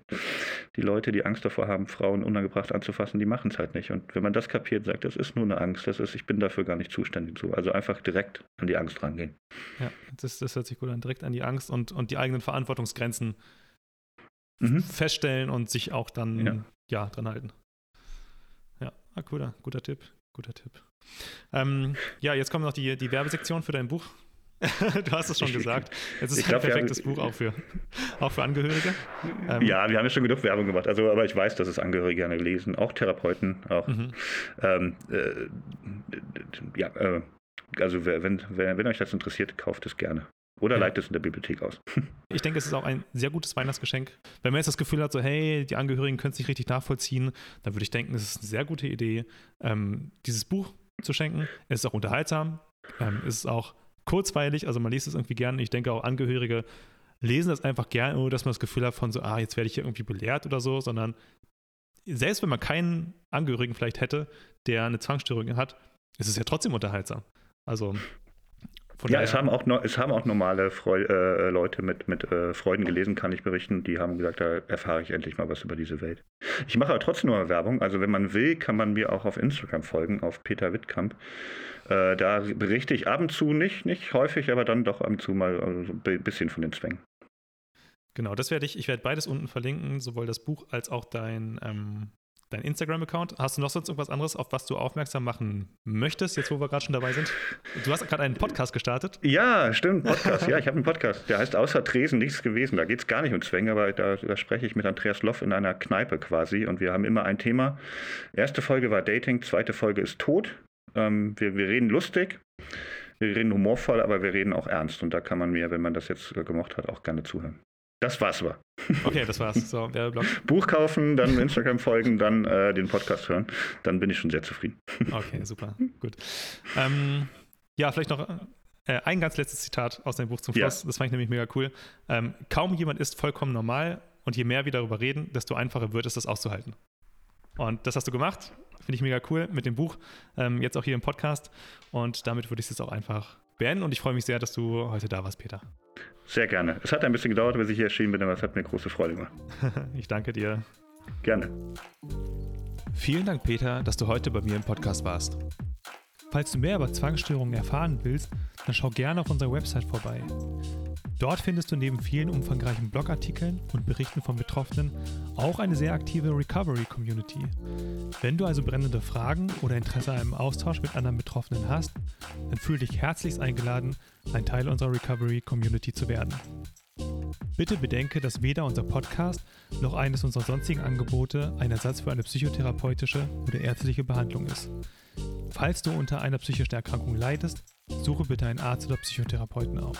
die Leute, die Angst davor haben, Frauen unangebracht anzufassen, die machen es halt nicht. Und wenn man das kapiert, sagt, das ist nur eine Angst, das ist, ich bin dafür gar nicht zuständig zu. Also einfach direkt an die Angst rangehen. Ja, das, das hört sich gut an, direkt an die Angst und, und die eigenen Verantwortungsgrenzen mhm. feststellen und sich auch dann ja. ja dran halten. Ja, ah, cooler, guter Tipp, guter Tipp. Ähm, ja, jetzt kommt noch die, die Werbesektion für dein Buch. du hast es schon gesagt. Es ist ich ein glaub, perfektes haben, Buch auch für, auch für Angehörige. Ähm, ja, wir haben ja schon genug Werbung gemacht. Also, aber ich weiß, dass es Angehörige gerne lesen, auch Therapeuten, auch. Mhm. Ähm, äh, ja, äh, also wenn, wenn, wenn euch das interessiert, kauft es gerne. Oder ja. leitet es in der Bibliothek aus. ich denke, es ist auch ein sehr gutes Weihnachtsgeschenk. Wenn man jetzt das Gefühl hat, so, hey, die Angehörigen können es nicht richtig nachvollziehen, dann würde ich denken, es ist eine sehr gute Idee, ähm, dieses Buch zu schenken. Es ist auch unterhaltsam, ähm, es ist auch kurzweilig, also man liest es irgendwie gerne. Ich denke auch Angehörige lesen das einfach gerne, ohne dass man das Gefühl hat von so, ah, jetzt werde ich hier irgendwie belehrt oder so, sondern selbst wenn man keinen Angehörigen vielleicht hätte, der eine Zwangsstörung hat, ist es ja trotzdem unterhaltsam. Also von ja, es haben, auch es haben auch normale Freu äh, Leute mit, mit äh, Freuden gelesen, kann ich berichten. Die haben gesagt, da erfahre ich endlich mal was über diese Welt. Ich mache aber trotzdem nur Werbung. Also wenn man will, kann man mir auch auf Instagram folgen, auf Peter Wittkamp. Äh, da berichte ich ab und zu nicht, nicht häufig, aber dann doch ab und zu mal also ein bisschen von den Zwängen. Genau, das werde ich, ich werde beides unten verlinken, sowohl das Buch als auch dein ähm, dein Instagram-Account. Hast du noch sonst irgendwas anderes, auf was du aufmerksam machen möchtest, jetzt wo wir gerade schon dabei sind? Du hast gerade einen Podcast gestartet. Ja, stimmt, Podcast. ja, ich habe einen Podcast. Der heißt Außer Tresen nichts gewesen. Da geht es gar nicht um Zwänge, aber da, da, spreche ich mit Andreas Loff in einer Kneipe quasi und wir haben immer ein Thema. Erste Folge war Dating, zweite Folge ist Tod. Ähm, wir, wir reden lustig. Wir reden humorvoll, aber wir reden auch ernst. Und da kann man mir, wenn man das jetzt gemocht hat, auch gerne zuhören. Das war's aber. Okay, das war's. So, Werbeblock. Buch kaufen, dann Instagram folgen, dann äh, den Podcast hören. Dann bin ich schon sehr zufrieden. Okay, super. Gut. Ähm, ja, vielleicht noch äh, ein ganz letztes Zitat aus deinem Buch zum Schluss. Ja. Das fand ich nämlich mega cool. Ähm, kaum jemand ist vollkommen normal und je mehr wir darüber reden, desto einfacher wird es, das auszuhalten. Und das hast du gemacht. Finde ich mega cool mit dem Buch. Ähm, jetzt auch hier im Podcast. Und damit würde ich es jetzt auch einfach beenden. Und ich freue mich sehr, dass du heute da warst, Peter. Sehr gerne. Es hat ein bisschen gedauert, bis ich hier erschienen bin, aber es hat mir große Freude gemacht. ich danke dir. Gerne. Vielen Dank, Peter, dass du heute bei mir im Podcast warst. Falls du mehr über Zwangsstörungen erfahren willst, dann schau gerne auf unserer Website vorbei. Dort findest du neben vielen umfangreichen Blogartikeln und Berichten von Betroffenen auch eine sehr aktive Recovery-Community. Wenn du also brennende Fragen oder Interesse an einem Austausch mit anderen Betroffenen hast, dann fühle dich herzlichst eingeladen, ein Teil unserer Recovery-Community zu werden. Bitte bedenke, dass weder unser Podcast noch eines unserer sonstigen Angebote ein Ersatz für eine psychotherapeutische oder ärztliche Behandlung ist. Falls du unter einer psychischen Erkrankung leidest, suche bitte einen Arzt oder Psychotherapeuten auf.